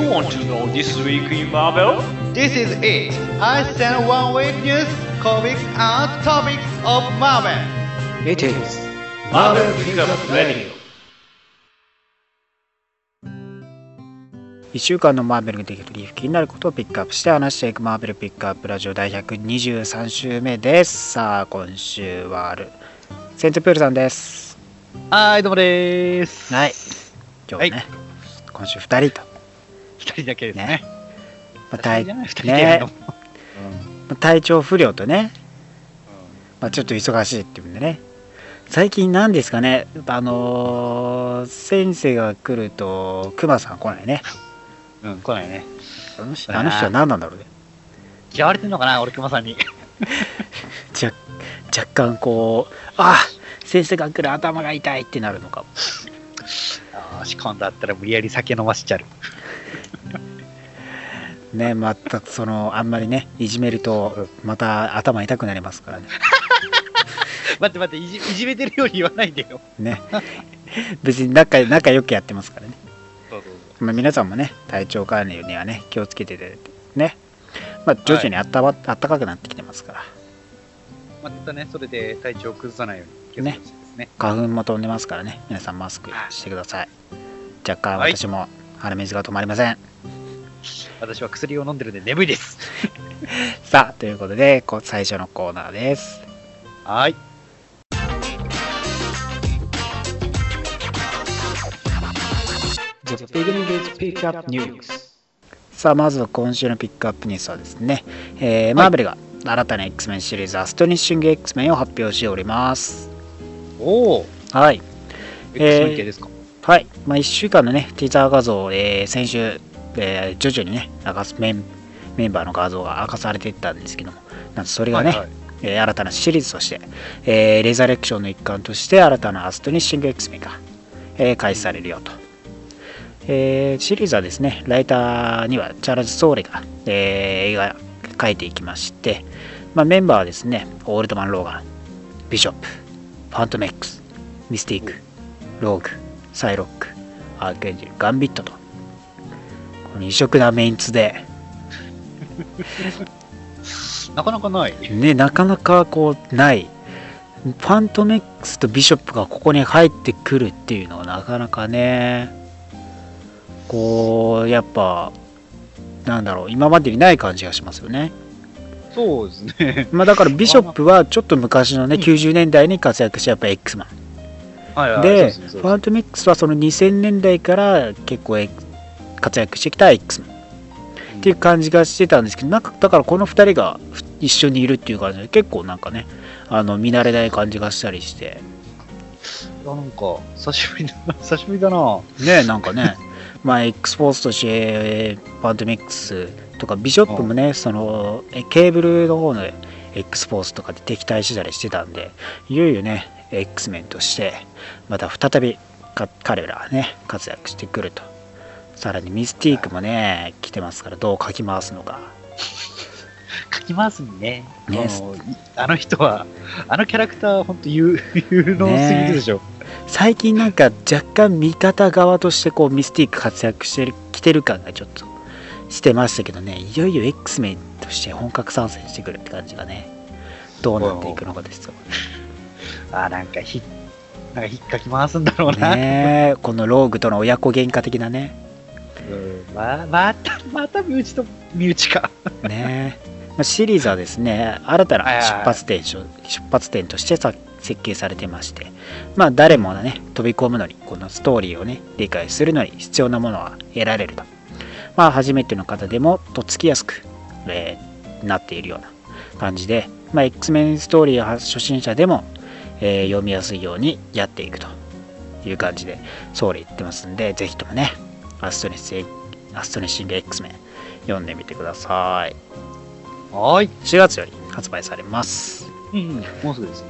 You want to know this week in Marvel? This is it. I send one week news, comics, and topics of Marvel. It is Marvel Pickup Radio. 1週間のマーベルができるリーフ気になることをピックアップして話していくマーベルピックアップラジオ第123週目ですさあ今週はあるセントプールさんですはい、どうもでーす。はい今日はね、はい今週2人と、二人だけですね。ね。まあ、体ね。まあ体調不良とね、まあ、ちょっと忙しいっていうんでね。最近なんですかね。あのー先生が来るとクマさん来ないね。うん、うん、来ないね。あの人あの人は何なんだろうね。嫌われてんのかな、俺、熊さんに。じゃ若干こうあ先生が来る頭が痛いってなるのかも。ああ、し今度だったら無理やり酒飲ませちゃる。ねまたそのあんまりねいじめるとまた頭痛くなりますからね。待って待っていじ、いじめてるように言わないでよ。ね。別に仲仲良くやってますからね、まあ、皆さんもね体調管理にはね気をつけててね。まあ徐々にあった,、まあったかくなってきてますから。う。またね、それで体調を崩さないように気をつけてですね。花粉も飛んでますからね。皆さんマスクしてください。若干はい私も鼻水が止まりません、私は薬を飲んでるんで眠いです。さあということでこう最初のコーナーですはい。The beginning is pick up news さあまずは今週のピックアップニュースはですね、えーマーベルが新たな X-Men シリーズアストニッシング X-Men を発表しておりますおお。はい、X 系ですか？はいまあ、1週間のねティザー画像、えー先週、えー徐々にね明かすメンメンバーの画像が明かされていったんですけども。なんとそれがね、はいはい。えー新たなシリーズとして、えーレザレクションの一環として新たなアストニッシング X-Men が、えー開始されるよと、えーシリーズはですねライターにはチャールズ・ソウルが、えー映画描いていきまして、まあ、メンバーはですねオールドマン・ローガンビショップファントメックスミスティークローグサイロックアークエンジェルガンビットと異色なメンツで。なかなかない。ね、なかなかこうない。ファントメックスとビショップがここに入ってくるっていうのはなかなかね。こうやっぱなんだろう今までにない感じがしますよね、そうですね。まあ、だからビショップはちょっと昔のねうん。90年代に活躍したやっぱ X マンはいはい。でファントメックスはその2000年代から結構 X 活躍してきた X っていう感じがしてたんですけどなんかだからこの2人が一緒にいるっていう感じで結構なんかねあの見慣れない感じがしたりしていやなんか、久しぶりだな。久しぶりだな。ねなんかね まあ X フォースとしてファントメックスとかビショップもねそのえケーブルの方の X フォースとかで敵対してたりしてたんでいよいよね X メンとしてまた再びか彼らはね活躍してくるとさらにミスティークもね来てますからどうかき回すのか 書きますね。ねあのあの人は、あのキャラクターは本当有 有能すぎるでしょ。最近なんか若干味方側としてこうミスティーク活躍してるきてる感がちょっとしてましたけどねいよいよ X メンとして本格参戦してくるって感じがねどうなっていくのかですよ あなんかひ、なんか引っかき回すんだろうな。ねえこのローグとの親子喧嘩的なねうん。ままた、また身内と身内か。ね。シリーズはですね新たな出発点出発点としてさ設計されてまして。まあ誰もがね飛び込むのにこのストーリーをね理解するのに必要なものは得られると。まあ初めての方でもとっつきやすく、えーなっているような感じで、まあ、X メンストーリー初心者でも、えー読みやすいようにやっていくという感じでソーリー言ってますんでぜひともねアストネスアストネッシング X メン読んでみてくださいはーい。4月より発売されます。うん、もうすぐです。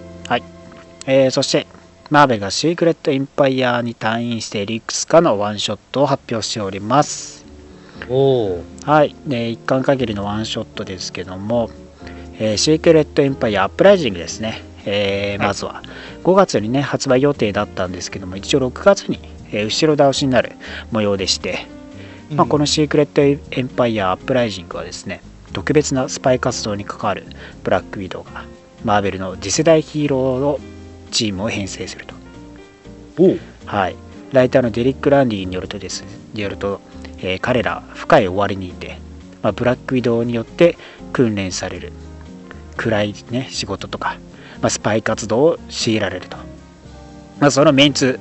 えーそして、マーベルがシークレット・エンパイアにタイインしているいくつかのワンショットを発表しております。おお。はい。で、一巻限りのワンショットですけども、えーシークレット・エンパイアアップライジングですね。えーはいまずは5月にね、発売予定だったんですけども、一応6月に、えー後ろ倒しになる模様でして、まあ、このシークレットエンパイアアップライジングはですね特別なスパイ活動に関わるブラックウィドウがマーベルの次世代ヒーローのチームを編成すると。はい、ライターのデリック・ランディによるとですによると、えー彼ら深い終わりにいて、まあ、ブラックウィドウによって訓練される暗い、ね、仕事とか、まあ、スパイ活動を強いられると、まあ、そのメンツ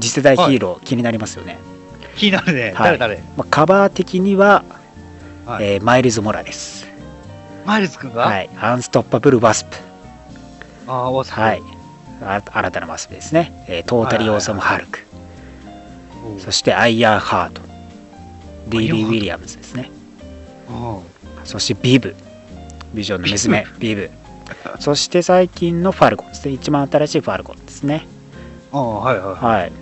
次世代ヒーロー、気になりますよね、気になるね。はい。誰誰？まあ、カバー的には、はい。えーマイルズ・モラレス、マイルズ君が？はい、アンストッパブル・ワスプ、ああ、わさはい、あ新たなワスプですね、えートータリー・オーサム・ハルク、そしてアイアンハート、デイビー・アイアンハートウィリアムズですね。あそしてビブ、ビジョンの娘、ビブ。そして最近のファルコンですね。一番新しいファルコンですね。あ、ああはいはい。はい。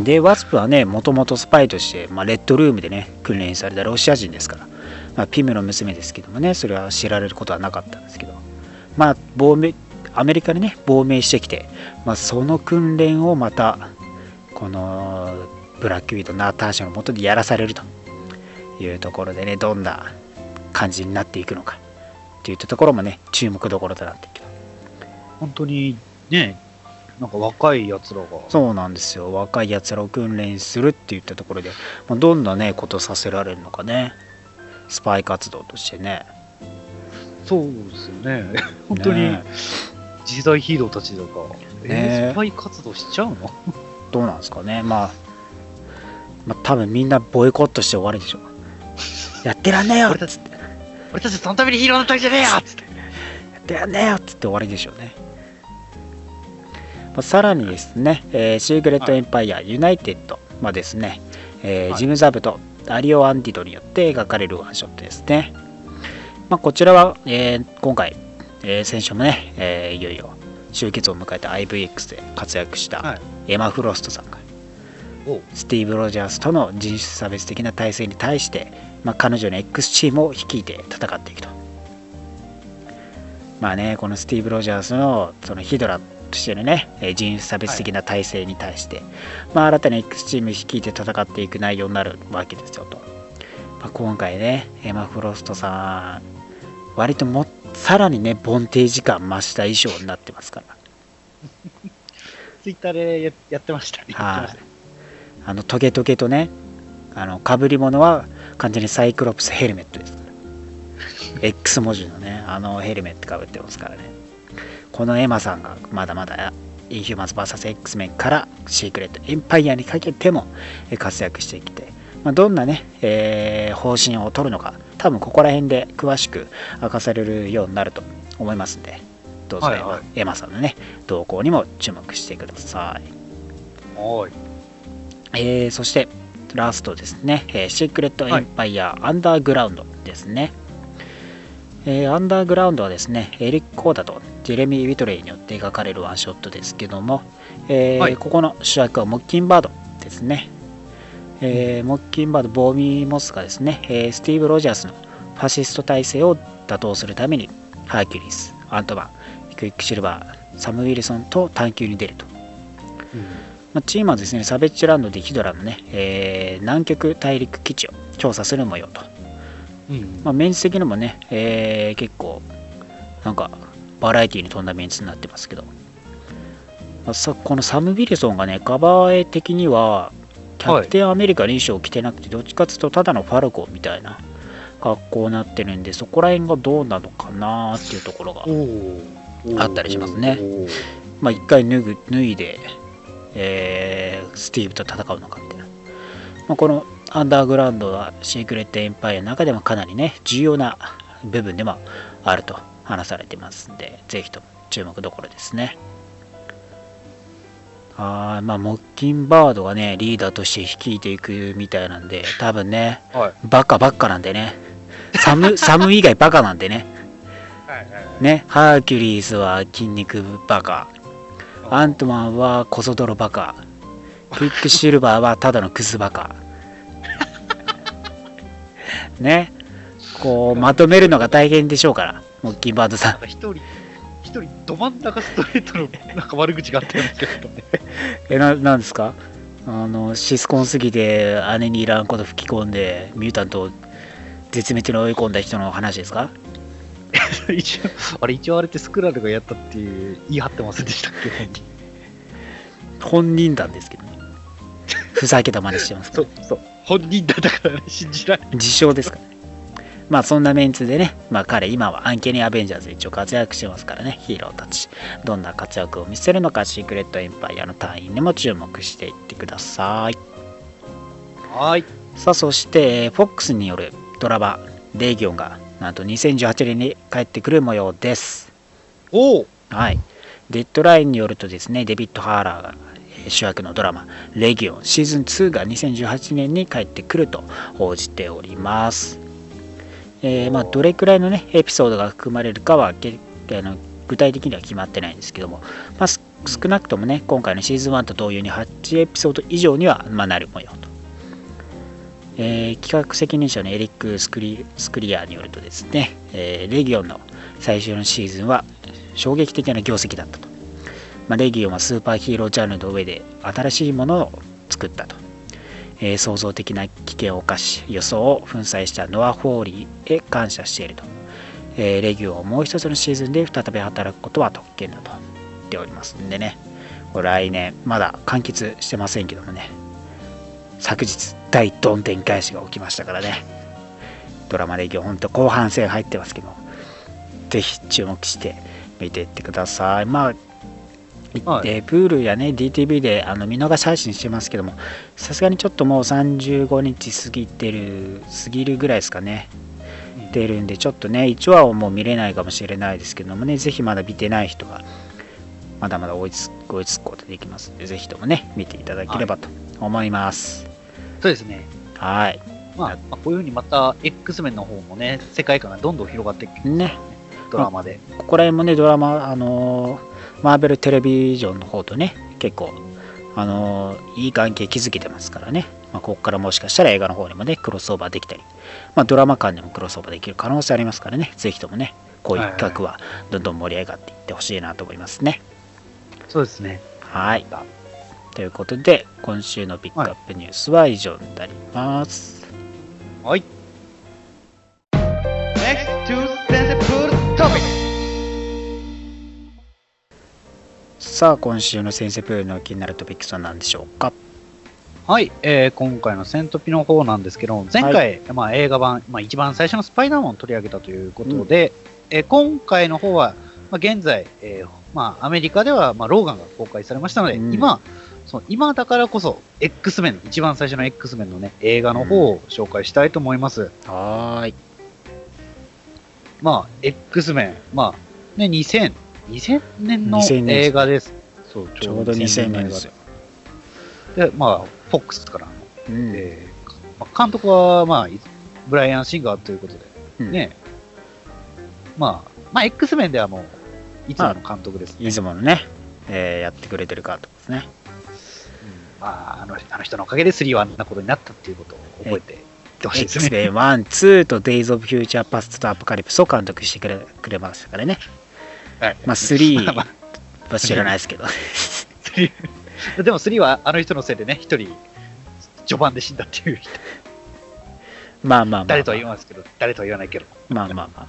で、ワスプはね、もともとスパイとして、まあ、レッドルームでね、訓練されたロシア人ですから、まあ、ピムの娘ですけどもね、それは知られることはなかったんですけど、まあ、亡命、アメリカにね、亡命してきて、まあ、その訓練をまた、このブラックウィード、ナターシャのもとでやらされるというところでね、どんな感じになっていくのか、といったところもね、注目どころとなって。本当にね、なんか若いやつらが。そうなんですよ。若いやつらを訓練するっていったところで、まあ、どんなねことさせられるのかね。スパイ活動としてね。そうですよね。本当にね。次世代ヒーローたちだが、えね。ー、スパイ活動しちゃうの？どうなんですかね。まあまあ多分みんなボイコットして終わりでしょ。やってらんねえよ俺たち、俺たちそのためにヒーローだったじゃねえよっつって。やってらんねえよっつって終わりでしょうね、まあ、さらにですね、えーシークレットエンパイアユナイテッドはですね、えーはい。ジム・ザブとアリオ・アンティドによって描かれるワンショットですね、まあ、こちらは、えー今回、えー先週もね、えーいよいよ終結を迎えた IVX で活躍したはい。エマ・フロストさんがおう。スティーブ・ロジャースとの人種差別的な体制に対して、まあ、彼女の X チームを率いて戦っていくと。まあね、このスティーブ・ロジャースのそのヒドラとしてのね、えー人種差別的な体制に対して、まあ、新たに X チームを率いて戦っていく内容になるわけですよと。まあ、今回ね、エマ・フロストさん、割ともさらにね、ボンテージ感増した衣装になってますから。ツイッターでややってましたね。はい。あのトゲトゲとねあの被り物は完全にサイクロプスヘルメットですから X 文字のねあのヘルメットかぶってますからねこのエマさんがまだまだインヒューマンズ VSX メンからシークレットエンパイアにかけてもえ活躍してきて、まあ、どんなね、えー方針を取るのか多分ここら辺で詳しく明かされるようになると思いますんでどうぞエマ,、はいはい。エマさんのね動向にも注目してください。おい。えーそしてラストですね、えーシークレットエンパイア、アンダーグラウンドですね、えーアンダーグラウンドはですねエリック・コーダとジェレミー・ウィトレイによって描かれるワンショットですけども、えーはい。ここの主役はモッキンバードですね、えーモッキンバードボビー・モースがですね、えースティーブ・ロジャースのファシスト体制を打倒するためにハーキュリスアントマンクイックシルバーサム・ウィルソンと探求に出ると。まあ、チームはですね、サベッジランドでヒドラのね、えー南極大陸基地を調査する模様と。うん。まあ、メンツ的にもね、えー結構、なんか、バラエティに富んだメンツになってますけど、まあ、さこのサム・ビルソンがね、カバー絵的には、キャプテンアメリカの衣装を着てなくて、どっちかっていうと、ただのファルコンみたいな格好になってるんで、そこら辺がどうなのかなっていうところが。あったりしますね。まあ、一回脱ぐ脱いで、えースティーブと戦うのかみたいな、まあ、このアンダーグラウンドはシークレットエンパイアの中でもかなりね重要な部分でもあると話されてますんでぜひとも注目どころですねあーまあモッキンバードがねリーダーとして率いていくみたいなんで多分ねはい。バカばっかなんでねサムサム以外バカなんでねはいはいはい。ねハーキュリーズは筋肉バカアントマンはコソ泥バカ。クイックシルバーはただのクズバカ。ね。こう、まとめるのが大変でしょうから、モッキンバードさなんか一人、一人、ど真ん中ストレートのなんか悪口があったんですけどね。ん。え、な、なんですか？あのシスコンすぎて姉にいらんこと吹き込んでミュータントを絶滅に追い込んだ人の話ですか？一応、あれ、一応あれってスクラルがやったっていう言い張ってませんでしたっけ？本人本人なんですけどねふざけた真似してますけど そう、そう。本人だったからね、信じられない。自称ですからねまあそんなメンツでね、まあ彼今はアンケニーアベンジャーズで一応活躍してますからね、ヒーローたち。どんな活躍を見せるのか、シークレットエンパイアの隊員でも注目していってください。はい。さあそして、FOX によるドラマ、レギオンがなんと2018年に帰ってくる模様です。おおはい。デッドラインによるとですね、デビッド・ハーラーがえー主役のドラマ、レギオンシーズン2が2018年に帰ってくると報じております。えーまあ、どれくらいのね、エピソードが含まれるかはけあの具体的には決まってないんですけども、まあ、少なくともね、今回のシーズン1と同様に8エピソード以上には、まあ、なる模様と。えー企画責任者のエリック・スクリスクリアによるとですね、えーレギオンの最終のシーズンは衝撃的な業績だったと。まあ、レギオンはスーパーヒーロージャンルの上で新しいものを作ったと。えー創造的な危険を冒し予想を粉砕したノア・ホーリーへ感謝していると。えーレギオンをもう一つのシーズンで再び働くことは特権だと言っておりますんでね。来年まだ完結してませんけどもね。昨日大どんでん返しが起きましたからね。ドラマレギオン本当後半戦入ってますけどぜひ注目して見ていってください。まあはい。でプールやね DTV であの見逃し配信してますけどもさすがにちょっともう35日過ぎてる過ぎるぐらいですかね。出るんでちょっとね1話をもう見れないかもしれないですけどもねぜひまだ見てない人がまだまだ追いつ追いつくことできますのでぜひともね見ていただければと思います。そうですね。はい。まあ、まあこういうふうにまた X 面の方もね、世界観がどんどん広がっていくね。ドラマで。ここら辺もねドラマあのーマーベルテレビジョンの方とね結構あのーいい関係築けてますからね、まあ、ここからもしかしたら映画の方にもねクロスオーバーできたり、まあ、ドラマ間でもクロスオーバーできる可能性ありますからね。ぜひともねこういう企画はどんどん盛り上がっていってほしいなと思いますね。そうですね。はい。ということで今週のピックアップニュースは以上になります、はい。さあ今週の先生プールの気になるトピックスは何でしょうか？はい、えー今回のセントピの方なんですけど、前回、まあ、映画版、まあ、一番最初のスパイダーマンを取り上げたということで、えー今回の方は、まあ、現在、えーまあ、アメリカでは、まあ、ローガンが公開されましたので、うん。今、その今だからこそ、X メン、一番最初の X メンのね、映画の方を紹介したいと思います。はーい。まあ、X メン、まあ、ね、2000、2000年の2000年映画です。そう、ちょうど2000年です。よ、で、まあ、FOX からのうん。えーまあ監督は、まあ、いブライアン・シンガーということで、うん。ね、まあ、まあ、X 面ではもう、いつもの監督です、ね。いつものね、えーやってくれてる監督ですね。うん。まああの、あの人のおかげで3はあんなことになったっていうことを覚えていってほしいですね。X-Men 1、2と Days of Future Past と Apocalypse を監督してくれくれましたからね。はいまあ3まは知らないですけど。あ 3でも3はあの人のせいでね、一人、序盤で死んだっていう人、まあまあまあ。誰とは言わないですけど、誰とは言わないけど、まあまあまあ。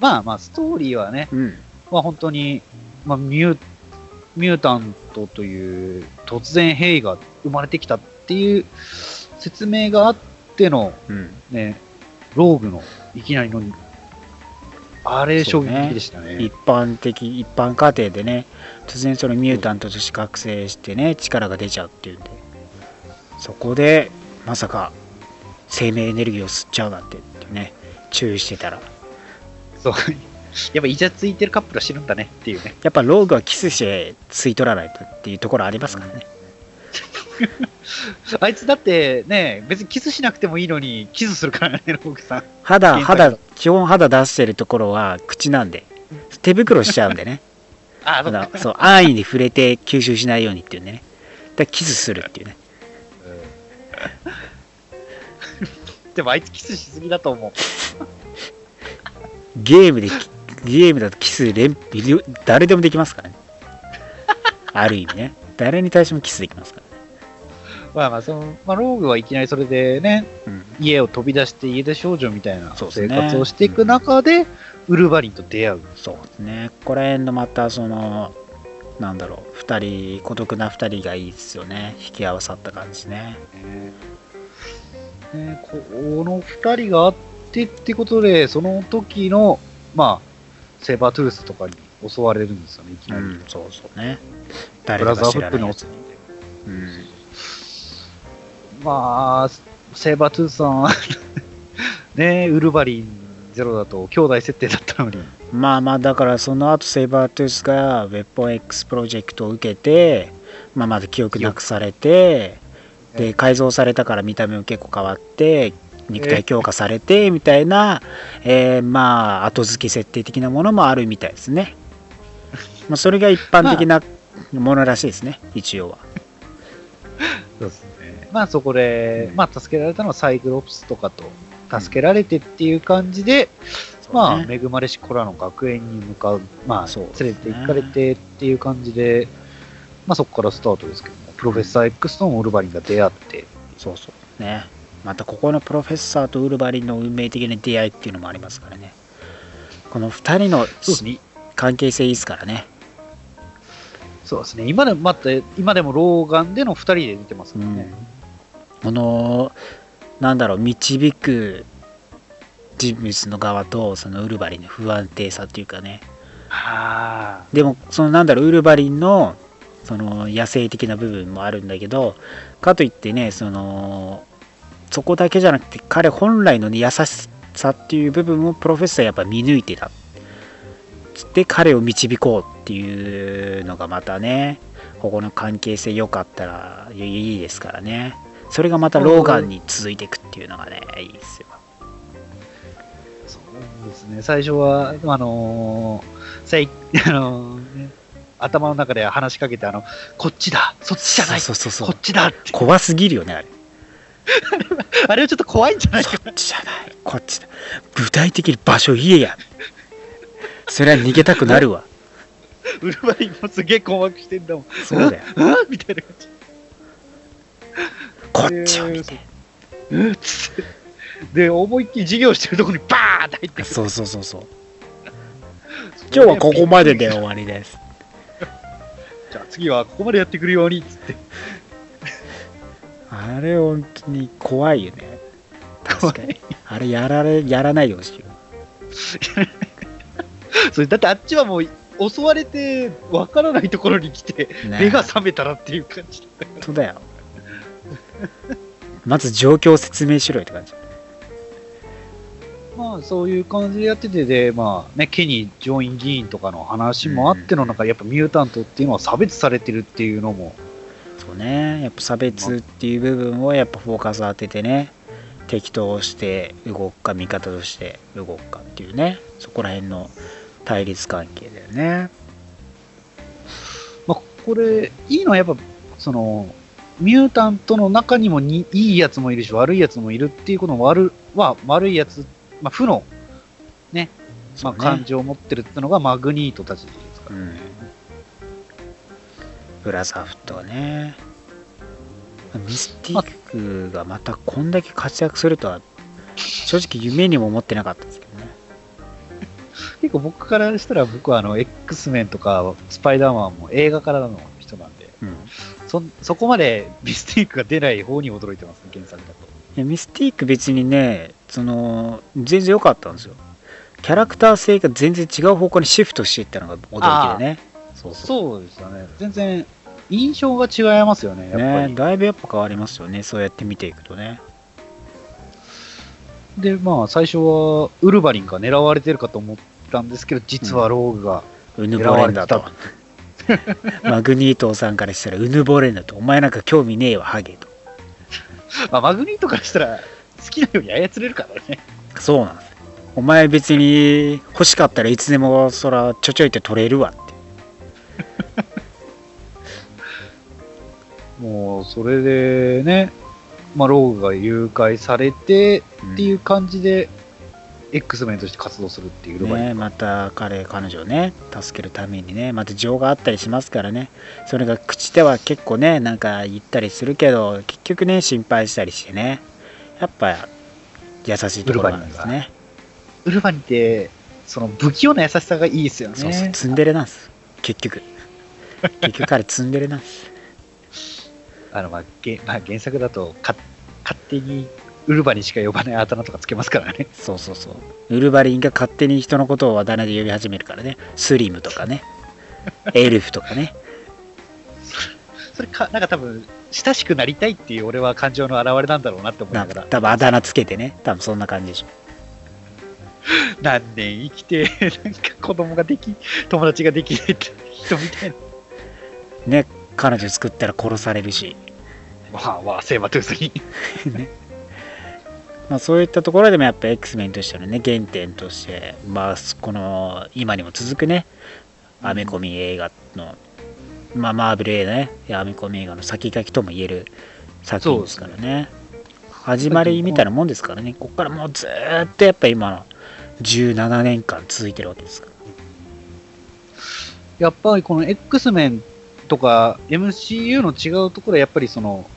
まあまあ、ストーリーはね、うん。まあ、本当に、まあ、ミューミュータントという突然変異が生まれてきたっていう説明があっての、うん。ね、ローグのいきなりの、あれ衝撃でしたね。一般的、一般家庭でね、突然そのミュータントとして覚醒してね、力が出ちゃうっていうんで、そこで、まさか、生命エネルギーを吸っちゃうなんてってね、注意してたら、そう。やっぱイチャついてるカップルは死ぬんだねっていうね。やっぱローグはキスして吸い取らないとっていうところありますからね。あいつだってね、別にキスしなくてもいいのに、キスするからね、ローグさん。肌、肌、基本肌出してるところは口なんで、手袋しちゃうんでね。あ、そたうだそう、安易に触れて吸収しないようにっていうんでね。だキスするっていうね。でもあいつキスしすぎだと思う。ゲームで、ゲームだとキス連、誰でもできますからね。ある意味ね。誰に対してもキスできますからね。まあまあ、その、まあ、ローグはいきなりそれでね、うん家を飛び出して家出少女みたいな生活をしていく中で、ウルヴァリンと出会う。そうですね。ここら辺のまたその、なんだろう、二人、孤独な二人がいいですよね。引き合わさった感じね。ね、この二人があってってことで、その時の、まあ、セーバートゥースとかに襲われるんですよね、いきなり。うん、そうそうね。ブ誰ラザーか知らフックに襲ないやつに。うん。まあ、セーバートゥースさん、ね、ウルヴァリンゼロだと兄弟設定だったのに、まあまあだからその後セイバートゥースがウェポン X プロジェクトを受けて、まあ、まず記憶なくされて記で改造されたから見た目も結構変わって肉体強化されてみたいな、えーまあ後付け設定的なものもあるみたいですね、まあ、それが一般的なものらしいですね一応は。そうですね。まあそこで、まあ助けられたのはサイクロプスとかと助けられてっていう感じで、まあそうね。恵まれし子らの学園に向かう、まあそう連れて行かれてっていう感じで、まあそこからスタートですけども、プロフェッサー X とウルヴァリンが出会って、そうそう。ね。またここのプロフェッサーとウルヴァリンの運命的な出会いっていうのもありますからね。この2人の。関係性いいですからねそうですね。今でも、また、今でも老眼での二人で出てますからね。このなんだろう導く人物の側とそのウルヴァリンの不安定さっていうかねはあ。でもそのなんだろうウルヴァリンのその野生的な部分もあるんだけどかといってねそのそこだけじゃなくて彼本来の、ね、優しさっていう部分をプロフェッサーやっぱ見抜いてたて彼を導こうっていうのがまたねここの関係性良かったらいいですからね。それがまたローガンに続いていくっていうのがねいいですよ。そうですね。最初は、あのーさいあのーね頭の中で話しかけて、あの、こっちだそっちじゃないそうそうそうこっちだって。怖すぎるよねあれ。あれはちょっと怖いんじゃないかそっちじゃないこっちだ。具体的に場所言えやそれは逃げたくなるわウルヴァリンもすげえ困惑してんだもん。そうだよ あみたいな感じ。こっちを見てうんつって。で、思いっきり授業してるところにバーンって入ってくる。そうそうそうそう今日はここまでで終わりです じゃあ次はここまでやってくるようにっつって。あれ本当に怖いよね確かにあれやられやらないでほしいよ それだってあっちはもう襲われてわからないところに来て、ね。目が覚めたらっていう感じだ本当だよ。まず状況を説明しろよって感じ。まあそういう感じでやっててで、まあね、ケニー上院議員とかの話もあっての中、やっぱミュータントっていうのは差別されてるっていうのも、そうね。やっぱ差別っていう部分をやっぱフォーカス当ててね敵として動くか味方として動くかっていうね。そこら辺の対立関係だよね。まあ、これ、いいのはやっぱ、その、ミュータントの中にもにいいやつもいるし、悪いやつもいるっていうことの悪は、悪いやつ、まあ、負の、ね、まあ、感情を持ってるってのがマグニートたちですから。うん。ブラザーフットはね。ミスティックがまたこんだけ活躍するとは正直夢にも思ってなかったです。けどね結構僕からしたら、僕はあの、X メンとか、スパイダーマンも映画からの人なんで、うんそそこまで ミスティックが出ない方に驚いてますね、原作だと。いやミスティック別にねその全然良かったんですよキャラクター性が全然違う方向にシフトしていったのが驚きでねそうそうですよね。全然、印象が違いますよね、やっぱり。ねだいぶやっぱ変わりますよねそうやって見ていくとねで、まあ、最初は、ウルヴァリンが狙われてるかと思ったんですけど、実はローグがうぬぼれんだと。マグニートさんからしたらうぬぼれんだと。お前なんか興味ねえわハゲと。まあ、マグニートからしたら、好きなように操れるからね。そうなんですお前別に欲しかったらいつでもそらちょちょいって取れるわって。もう、それでね、まあ、ローグが誘拐されてっていう感じで、X メンとして活動するっていうね、また彼彼女をね助けるためにねまた情があったりしますからね。それが口では結構ねなんか言ったりするけど結局ね心配したりしてねやっぱ優しいところなんですね。ウルヴァリンって、その不器用な優しさがいいですよね。そうそうツンデレなんです。結局。結局彼ツンデレなんです。あの、まあ、げまあ、原作だとか、勝手にウルヴァリンしか呼ばないあだ名とかつけますからね。そうそうそう。ウルヴァリンが勝手に人のことをあだ名で呼び始めるからね。スリムとかね。エルフとかね。それか、なんか多分、親しくなりたいっていう俺は感情の表れなんだろうなって思いなら、多分あだ名つけてね。多分そんな感じでしょ。何年生きて、なんか子供ができ、友達ができないって人みたいな。ね彼女作ったら殺されるし。まあ、まあ、セーバートゥースに。まあ、そういったところでもやっぱ X メンとしてのね原点として、まあ、この今にも続くねアメコミ映画の、まあ、マーベル映画ねアメコミ映画の先駆けとも言える作品ですからね。始まりみたいなもんですからね。ここからもうずっとやっぱ今の17年間続いてるわけですから。やっぱりこの X メンとか MCU の違うところはやっぱりその、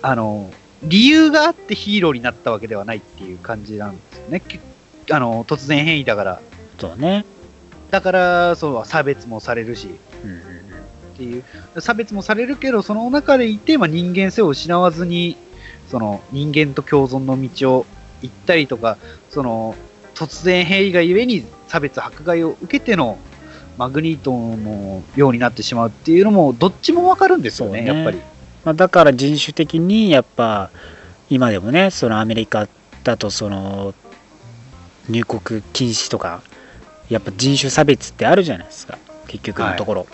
あの、理由があってヒーローになったわけではないっていう感じなんですよね。けあの、突然変異だから。そうね、だから、そう、差別もされるし、うんうんうん、っていう、差別もされるけど、その中でいて、まあ、人間性を失わずに、その人間と共存の道を行ったりとか、その突然変異がゆえに差別、迫害を受けてのマグニートのようになってしまうっていうのも、どっちもわかるんですよね、ねやっぱり。まあ、だから人種的にやっぱ今でもねそのアメリカだとその入国禁止とかやっぱ人種差別ってあるじゃないですか結局のところ、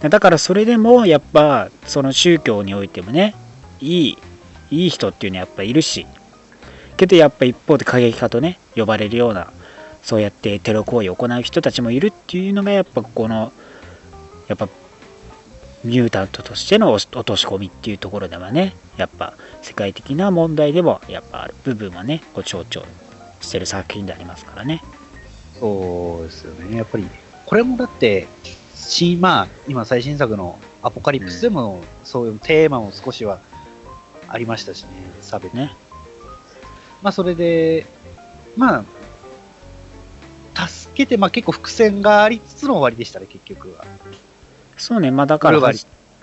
だからそれでもやっぱその宗教においてもねいいいい人っていうのはやっぱいるしけどやっぱ一方で過激派とね呼ばれるようなそうやってテロ行為を行う人たちもいるっていうのがやっぱこのやっぱミュータントとしての落とし込みっていうところではねやっぱ世界的な問題でもやっぱある部分はねこう象徴してる作品でありますからねそうですよね、やっぱり。これもだって、しまあ、今最新作のアポカリプスでも、そういうテーマも少しはありましたしね、差別。ねまあ、それで、まあ、助けて、まあ結構伏線がありつつの終わりでしたね、結局は。そうねまあだから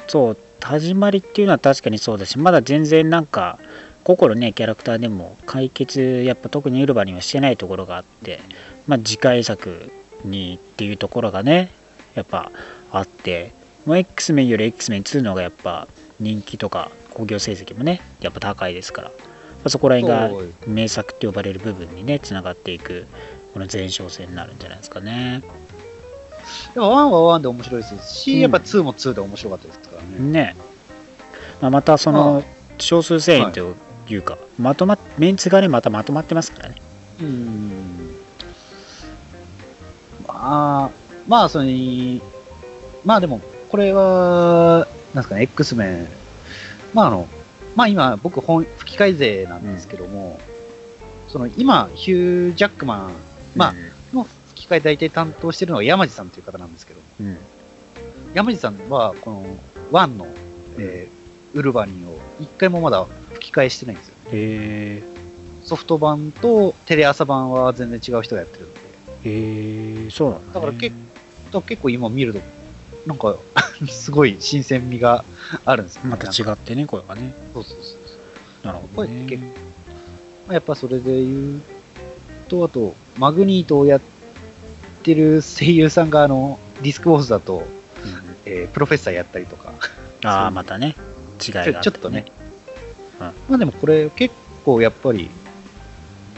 そう始まりっていうのは確かにそうだしまだ全然なんか個々のねキャラクターでも解決やっぱ特にウルヴァリンはしてないところがあってまあ次回作にっていうところがねやっぱあってもう X メンより X メン2の方がやっぱ人気とか興行成績もねやっぱ高いですから、まあ、そこら辺が名作って呼ばれる部分にねつながっていくこの前哨戦になるんじゃないですかね。でも1は1で面白いですし、うん。やっぱ2も2で面白かったですからね。ね。まあ、またその少数精鋭というか、まとまっメンツがねまたまとまってますからね。うん。まあ、まあ、それに、まあでも、これは、なんですかね、X メン、まああの、まあ今、僕本、吹き替え勢なんですけども、その今、ヒュー・ジャックマンまあの吹き替え大体担当してるのは山地さんという方なんですけど、うん、うん。山地さんは、この、ワンの、えーウルヴァリンを一回もまだ吹き替えしてないんですよ。へソフト版とテレ朝版は全然違う人がやってるので。えへえそうなんだ、ね、だから結構結構今見ると、なんか、すごい新鮮味があるんですよね。また違ってね声がね。そうそうそうそう。なるほど声って結構ね、まあやっぱそれで言うと、あと、マグニートをやってる声優さんが、あの、ディスクウォーズだと、うん。えープロフェッサーやったりとか、ああまたね。違いがあちてょちょっとね。うん。まあでもこれ結構やっぱり、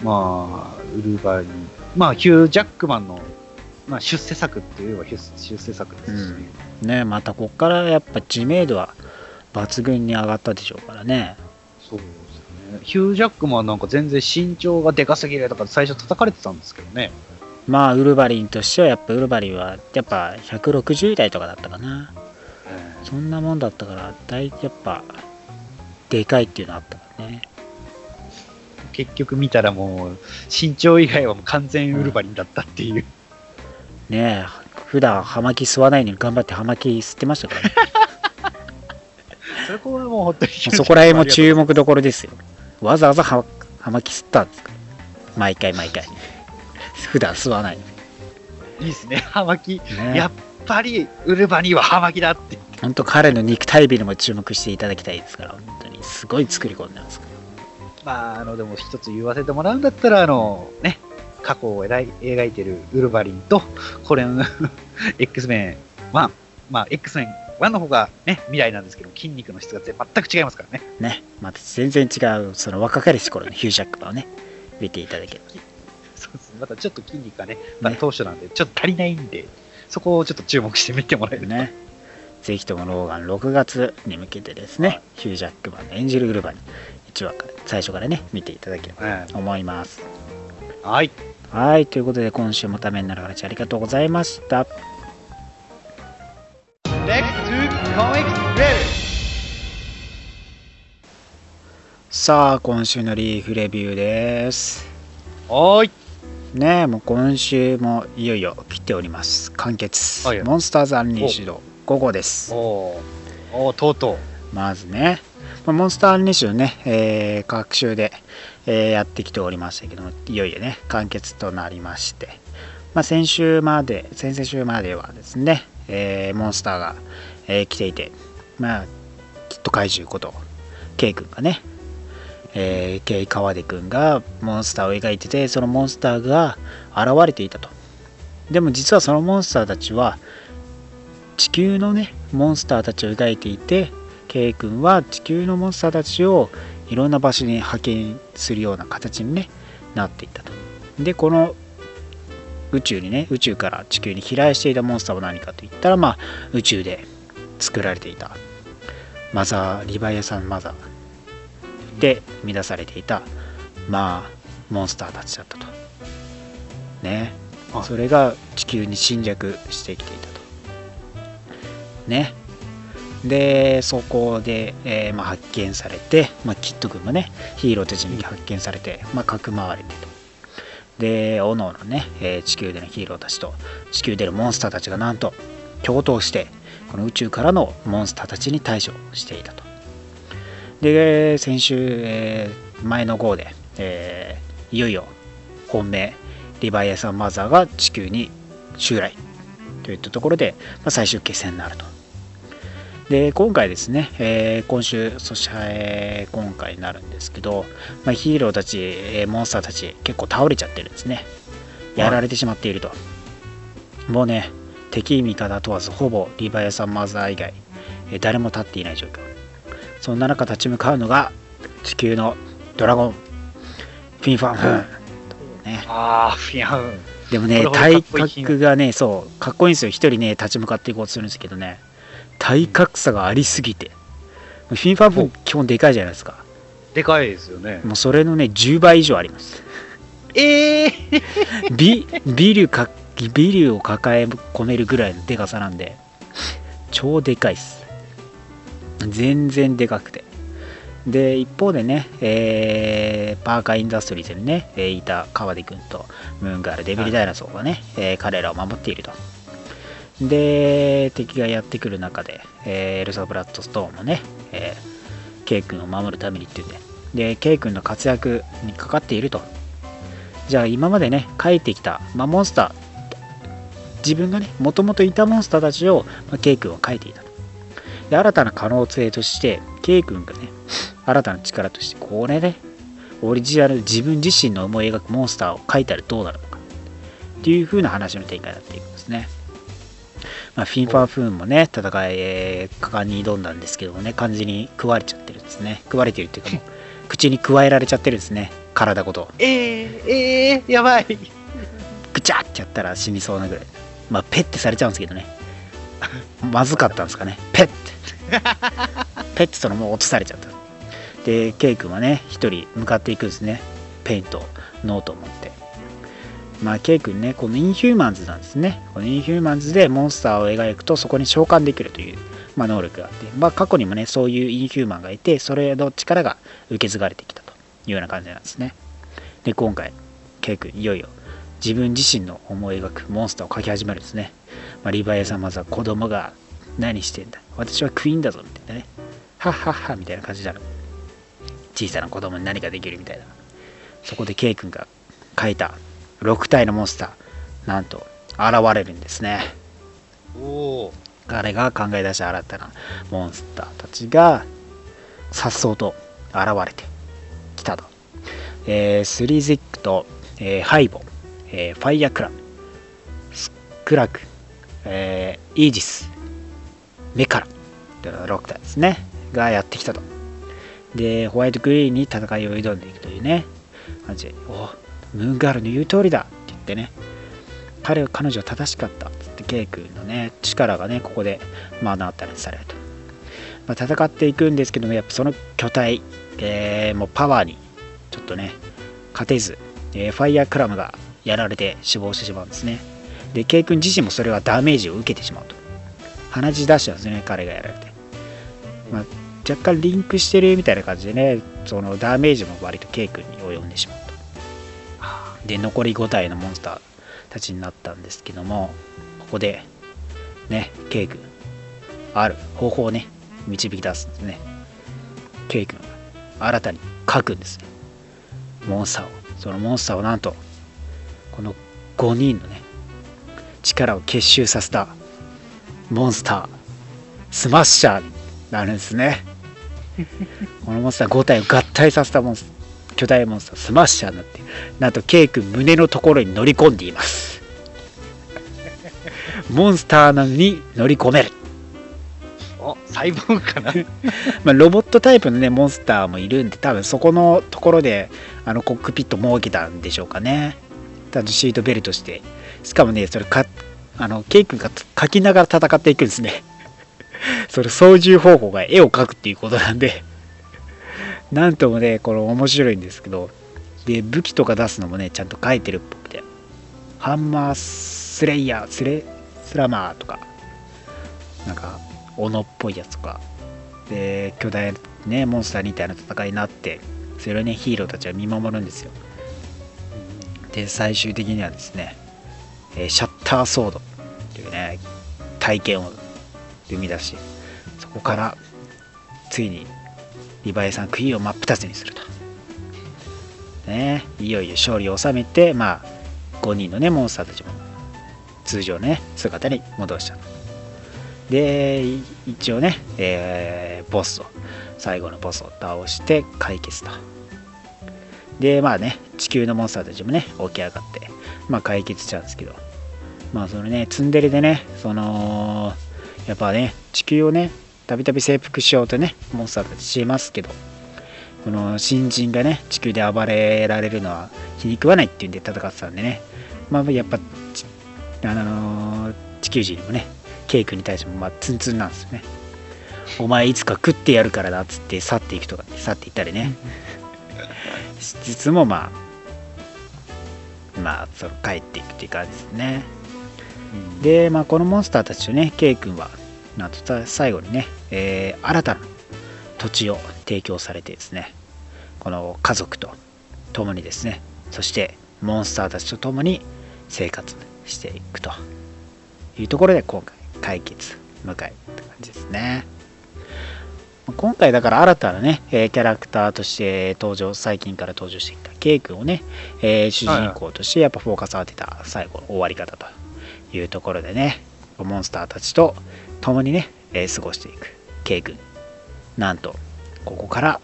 まあ、ウルヴァリン、まあ、ヒュー・ジャックマンの、まあ、出世作って言えば出出世作ですしね。ねまたこっからやっぱ知名度は抜群に上がったでしょうからね。そうですよね。ヒュー・ジャックマンなんか全然身長がでかすぎるとか最初叩かれてたんですけどね。まあウルヴァリンとしてはやっぱウルヴァリンはやっぱ160代とかだったかな。そんなもんだったから大やっぱでかいっていうのあったからね。結局見たらもう、身長以外はもう完全ウルヴァリンだったっていう。ねえ普段葉巻吸わないのに頑張って葉巻吸ってましたからね。そこはもう本当に。そこら辺も注目どころですよ。わざわざ葉葉巻吸ったんです毎回毎回普段吸わない。のいいですね、葉巻。にね。やっぱりウルヴァリンは葉巻だって。本当彼の肉体美にも注目していただきたいですから本当にすごい作り込んでますかまあ、あの、でも一つ言わせてもらうんだったら、あの、ね、過去を描い描いてるウルヴァリンと、これの X メン1、まあ、X メン1の方がね、未来なんですけど、筋肉の質が全く違いますからね。らね。また全然違うその若かりし頃のヒュージャックマンをね見ていただければそうですね。またちょっと筋肉がね、まあ、当初なんで、ちょっと足りないんで、そこをちょっと注目してみてもらえると。ねぜひともローガン6月に向けてですね、ヒュージャックマンの演じるウルヴァリン1話から最初からね見ていただければと思いますうんはい。はいということで今週もためになる話ありがとうございました Next to Comics Review. さあ今週のリーフレビューですはーい。ねえもう今週もいよいよ来ております。完結、はいモンスターズ・アンリッシュド。午後です。おー。おーとうとう。まずね、まあモンスター・アンリッシュドね、えー各週で、えーやってきておりましたけどもいよいよね完結となりまして、まあ、先週まで先々週まではですね、えーモンスターが、えー来ていてまあきっと怪獣こと K 君がねえー、K 川出君がモンスターを描いててそのモンスターが現れていたと。でも実はそのモンスターたちは地球のねモンスターたちを描いていて K 君は地球のモンスターたちをいろんな場所に派遣するような形に、ね、なっていったと。でこの宇宙にね宇宙から地球に飛来していたモンスターは何かといったらまあ宇宙で作られていたマザーリヴァイアさんマザー。で乱されていたまあモンスターたちだったと。ね。はい。それが地球に侵略してきていたと。ね。でそこで、えーまあ、発見されて、まあ、キッド君もねヒーローたちに発見されて、まあ、かくまわれてと。でおのおのね、えー地球でのヒーローたちと地球でのモンスターたちがなんと共闘してこの宇宙からのモンスターたちに対処していたとで先週、えー前の号で、えーいよいよ本命リヴァイアさんマザーが地球に襲来といったところで、まあ、最終決戦になると。で今回ですね、えー今週そして、えー今回になるんですけど、まあ、ヒーローたち、えーモンスターたち結構倒れちゃってるんですね。やられてしまっていると。もうね敵味方問わずほぼリヴァイアさんマザー以外、えー誰も立っていない状況。そんな中立ち向かうのが地球のドラゴン。フィンファンフン。ね。ああ、フィアン。でもね体格がねそうかっこいいんですよ。一人ね立ち向かっていこうとするんですけどね。体格差がありすぎて。フィンファンフン基本でかいじゃないですか。でかいですよね。もうそれのね10倍以上あります。ええビ ビルかビルを抱え込めるぐらいのでかさなんで。超でかいっす全然でかくて。で一方でね、えーパーカーインダストリーズにね、えーいた川出君とムーンガールデビルダイナソーがね、えー彼らを守っていると。で敵がやってくる中で、えーエルサ・ブラッドストーンもね、えー、ケイ君を守るためにっていうんで。でケイ君の活躍にかかっていると。じゃあ今までね書いてきた、まあ、モンスター自分がねもともといたモンスターたちを、まあ、ケイ君は書いていたと。で新たな可能性としてケイ君がね新たな力としてこれねオリジナル自分自身の思い描くモンスターを書いたらどうなるのかっていう風な話の展開になっていくんですね、まあ、フィンファーフーンもね戦い、えー果敢に挑んだんですけどもね完全に食われちゃってるんですね。食われてるっていうかもう 口に加えられちゃってるんですね。体ごと。えー、えー、やばい。ぐちゃってやったら死にそうなぐらい。まあペッてされちゃうんですけどねまずかったんですかね。ペッて。ペッてそのもう落とされちゃった。でケイ君はね一人向かっていくんですね。ペイントノートを持って。まあケイ君ねこのインヒューマンズなんですね。このインヒューマンズでモンスターを描くとそこに召喚できるという、まあ、能力があって。まあ過去にもねそういうインヒューマンがいてそれの力が受け継がれてきたというような感じなんですね。で今回ケイ君いよいよ自分自身の思い描くモンスターを描き始めるんですね、まあ、リヴァイアさんまずは子供が何してんだ。私はクイーンだぞみたいなね。はっはっはみたいな感じなの小さな子供に何ができるみたいな。そこでケイ君が描いた6体のモンスター。なんと現れるんですね。おお彼が考え出した新たなモンスターたちが颯爽と現れてきたと、えースリーゼックと、えーハイボ、えーファイアクラスクラク、えーイージスメカラというのが6体ですねがやってきたと。でホワイトグリーンに戦いを挑んでいくというね感じでおムーンガールの言う通りだって言ってね彼は彼女は正しかったっつってケイ君のね力がねここで目の当たりにされると、まあ、戦っていくんですけどもやっぱその巨体、えーもうパワーにちょっとね勝てず、えーファイヤークラムがやられて死亡してしまうんですね。でケイ君自身もそれはダメージを受けてしまうと。鼻血出しちゃうんですね彼がやられて、まあ、若干リンクしてるみたいな感じでねそのダメージも割とケイ君に及んでしまうと。で残り5体のモンスターたちになったんですけどもここでねケイ君ある方法をね導き出すんですね。ケイ君が新たに書くんですねモンスターを。そのモンスターをなんとこの5人のね力を結集させたモンスタースマッシャーになるんですね。このモンスター5体を合体させたモンス巨大モンスタースマッシャーになってなんとケイ君胸のところに乗り込んでいます。モンスターなのに乗り込める。お細胞かな？まあ、ロボットタイプのねモンスターもいるんで多分そこのところであのコックピット設けたんでしょうかね。シートベルトしてしかもねそれかあのケイ君が描きながら戦っていくんですね。それ操縦方法が絵を描くっていうことなんで。なんともねこの面白いんですけど。で武器とか出すのもねちゃんと書いてるっぽくて。ハンマースレイヤースレスラマーとか。なんか斧っぽいやつとか。で巨大ねモンスターみたいな戦いになってそれをねヒーローたちは見守るんですよ。で最終的にはですね、えシャッターソードというね体験を生み出しそこからついにリヴァイさんクイーンを真っ二つにすると。ねいよいよ勝利を収めてまあ5人のねモンスターたちも通常ね姿に戻した。とで一応ね、えーボスを最後のボスを倒して解決と。でまあね地球のモンスターたちもね起き上がってまあ解決しちゃうんですけど。まあそのねツンデレでねそのやっぱね地球をねたびたび征服しようとねモンスターたちしますけどこの新人がね地球で暴れられるのは気に食わないっていうんで戦ってたんでね。まあやっぱちあの地球人にもねケイ君に対してもまあツンツンなんですよね。お前いつか食ってやるからだっつって去っていくとか去っていったりね。実もまあまあその帰っていくっていう感じですねで、まあ、このモンスターたちとね、ケイ君は、なんとさ最後にね、えー新たな土地を提供されてですね、この家族と共にですね、そしてモンスターたちと共に生活していくというところで、今回、解決、迎えって感じですね。今回だから新たなね、えーキャラクターとして登場、最近から登場してきたケイ君をね、えー主人公としてやっぱフォーカスを当てた最後の終わり方というところでね、モンスターたちと共にね、えー過ごしていくケイ君。なんと、ここから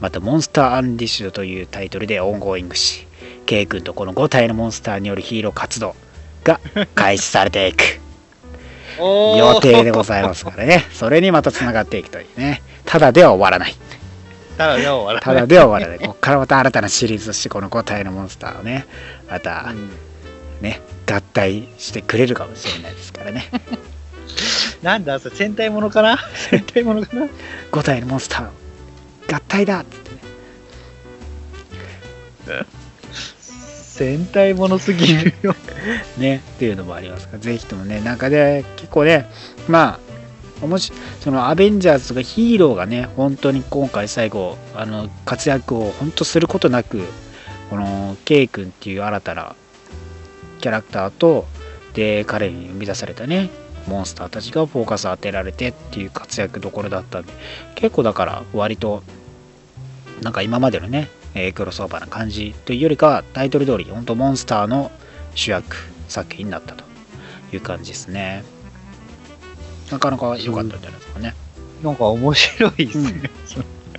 またモンスターアンリーシュドというタイトルでオンゴーイングし、ケイ君とこの5体のモンスターによるヒーロー活動が開始されていく。予定でございますからね、それにまたつながっていくというね、ただでは終わらない。ただでは終わらただでは終わらない。ここからまた新たなシリーズとしてこの5体のモンスターをね、またうんね、合体してくれるかもしれないですからね。なんだ、それ戦隊ものかな？戦隊ものかな？5体のモンスター合体だっつってね。戦隊ものすぎるよ。ね、っていうのもありますから、ぜひともね、なんかで、結構ね、まあ、おもしそのアベンジャーズとかヒーローがね、本当に今回最後、あの活躍を本当することなく、この K 君っていう新たなキャラクターとで彼に生み出されたねモンスターたちがフォーカス当てられてっていう活躍どころだったんで結構だから割となんか今までのね、えークロスオーバーな感じというよりかタイトル通り本当モンスターの主役作品になったという感じですね。なかなか良かったんじゃないですかね。なんか面白いですね。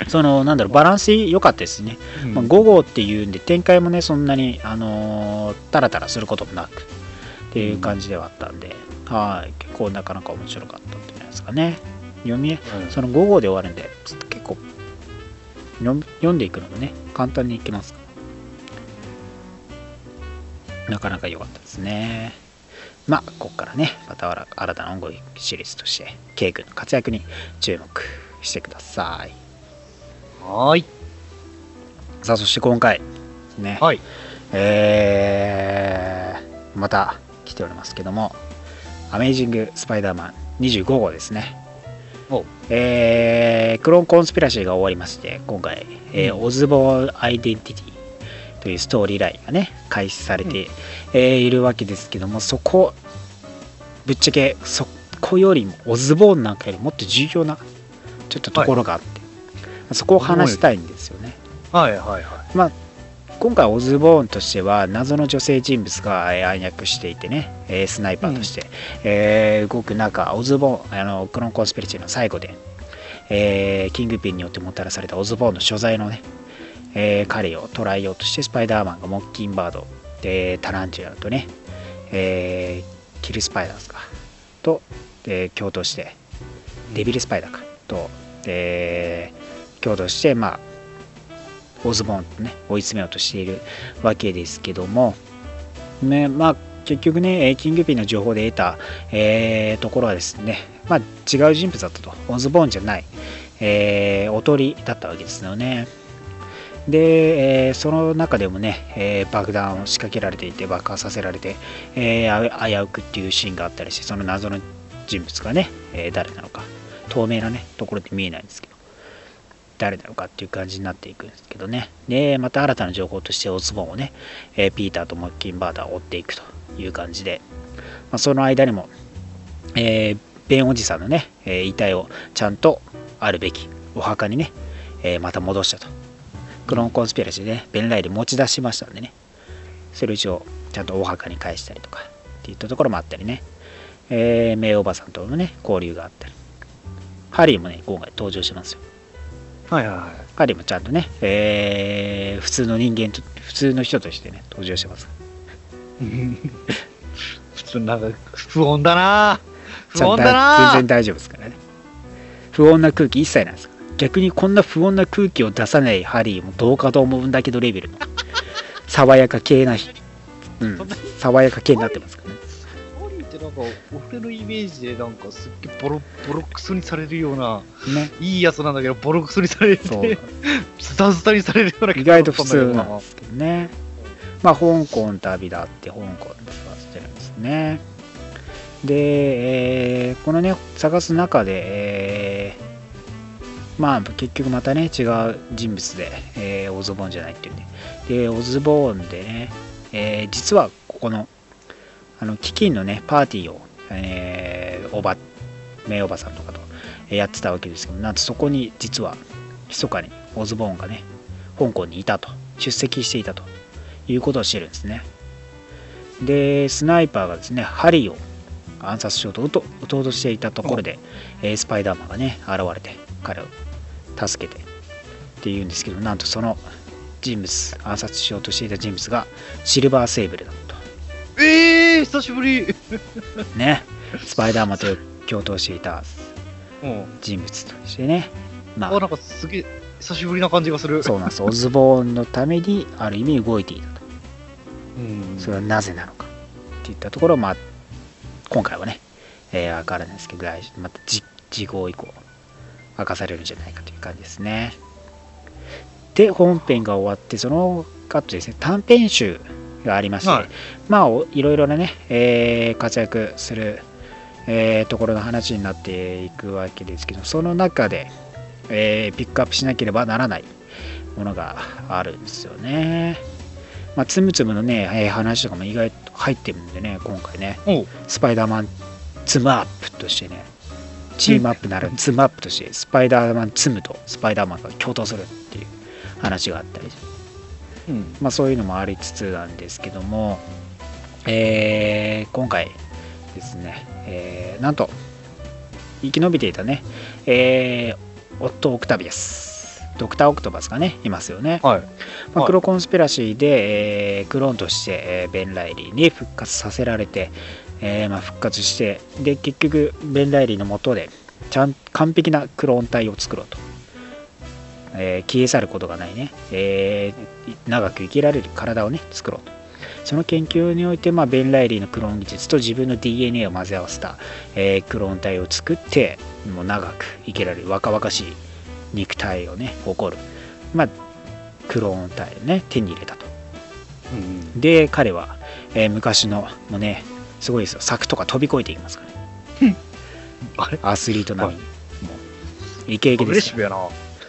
そのなんだろうバランス良かったですね、うん。まあ、5号っていうんで展開もねそんなにあのータラタラすることもなくっていう感じではあったんで、はい。結構なかなか面白かったんじゃないですかね。読みその5号で終わるんで結構読んでいくのもね簡単にいけますなかなか良かったですねまあここからねまた新新たな音楽シリーズとして K 君の活躍に注目してください。はーい。さあそして今回ね、はい。えー、また来ておりますけどもアメイジング・スパイダーマン25号ですね。お。えークローンコンスピラシーが終わりまして今回、えーうん。オズボーン・アイデンティティというストーリーラインがね開始されて、えーいるわけですけどもそこぶっちゃけそこよりもオズボーンなんかよりもっと重要なちょっとところがあって、そこを話したいんですよね。はいはいはい。今回オズボーンとしては謎の女性人物がえー暗躍していてね、えースナイパーとして、えー動く中オズボーンあのクロンコンスピリチーの最後で、えーキングピンによってもたらされたオズボーンの所在のね、えー彼を捕らえようとしてスパイダーマンがモッキンバードでタランチュラとね、えーキルスパイダーズかと、えー共闘してデビルスパイダーかと、えー共闘してまあオズボーンとね追い詰めようとしているわけですけども、ね、まあ結局ねキングピンの情報で得た、えーところはですね、まあ、違う人物だったと。オズボーンじゃない、えーおとりだったわけですよね。で、えーその中でもね、えー爆弾を仕掛けられていて爆破させられて、えー危うくっていうシーンがあったりしてその謎の人物がね、え誰なのか。透明なねところで見えないんですけど誰なのかっていう感じになっていくんですけどね。でまた新たな情報としてオズボンをね、えピーターとモッキンバーダーを追っていくという感じで、まあ、その間にも、えーベンおじさんのね、え遺体をちゃんとあるべきお墓にね、えまた戻したと。クローンコンスピラシーでねベンライで持ち出しましたんでね。それを一応ちゃんとお墓に返したりとかっていったところもあったりね、えー、名おばさんとのね交流があったり。ハリーもね今回登場しますよ。はいはいはい。ハリーもちゃんとね、えー普通の人間と普通の人としてね登場してます。普通な。んか不穏だな。不穏だな全然大丈夫ですからね。不穏な空気一切ないですから逆にこんな不穏な空気を出さないハリーもどうかと思うんだけどレベル。の 爽やか系な人。うん。爽やか系になってますから。ねハリーってなんか俺のイメージでなんかすっげえボロボロクソにされるようなね。いいやつなんだけどボロクソにされて ズタズタにされるような意外と普通ななんですけどね。まあ香港旅だって香港で探してるんですね。で、えーこのね探す中で、えーまあ結局またね違う人物で、えーオズボーンじゃないっていうんででオズボーンでね、えー実はここのあの基金のねパーティーを、えーおば名おばさんとかとえーやってたわけですけどなんとそこに実は密かにオズボーンがね香港にいたと。出席していたと。いうことを知るんですね。でスナイパーがですねハリーを暗殺しようと撃と撃とうとしていたところで、えースパイダーマンがね現れて彼を助けてっていうんですけどなんとその人物暗殺しようとしていた人物がシルバーセーブルだと。ええー、久しぶり。ね。スパイダーマンと共闘していたうん人物としてね。まあ。あなんかすげえ久しぶりな感じがする。そうなんです。オズボーンのためにある意味動いていたと。うん。それはなぜなのかっていったところを、まあ、今回はね、えー、わからないですけど、来また次次号以降、明かされるんじゃないかという感じですね。で、本編が終わって、その後ですね、短編集がありまして、はいまあ、おいろいろなね、えー活躍する、えーところの話になっていくわけですけど、その中で、えーピックアップしなければならないものがあるんですよね。まあ、つむつむのね、えー話とかも意外と入ってるんでね、今回ね、スパイダーマンツムアップとしてね、チームアップならツムアップとして、スパイダーマンツムとスパイダーマンが共闘するっていう話があったり、うん。まあ、そういうのもありつつなんですけども、えー今回ですね、えーなんと、生き延びていたね、えーオット・オクタビアス、ドクター・オクトバスがね、いますよね。はい。まあ、はいクロコンスピラシーで、えークローンとして、えーベン・ライリーに復活させられて、えーまあ、復活してで結局ベン・ライリーのもとでちゃん完璧なクローン体を作ろうと、えー消え去ることがないね、えー長く生きられる体をね作ろうと。その研究において、まあ、ベン・ライリーのクローン技術と自分の DNA を混ぜ合わせた、えークローン体を作ってもう長く生きられる若々しい肉体をね誇る、まあ、クローン体をね手に入れたと。うん。で彼は、えー昔のもうねすごいですよ。柵とか飛び越えていきますから、ね、あれ？アスリート並み。に、もうイケイケですよ。レッシブやな。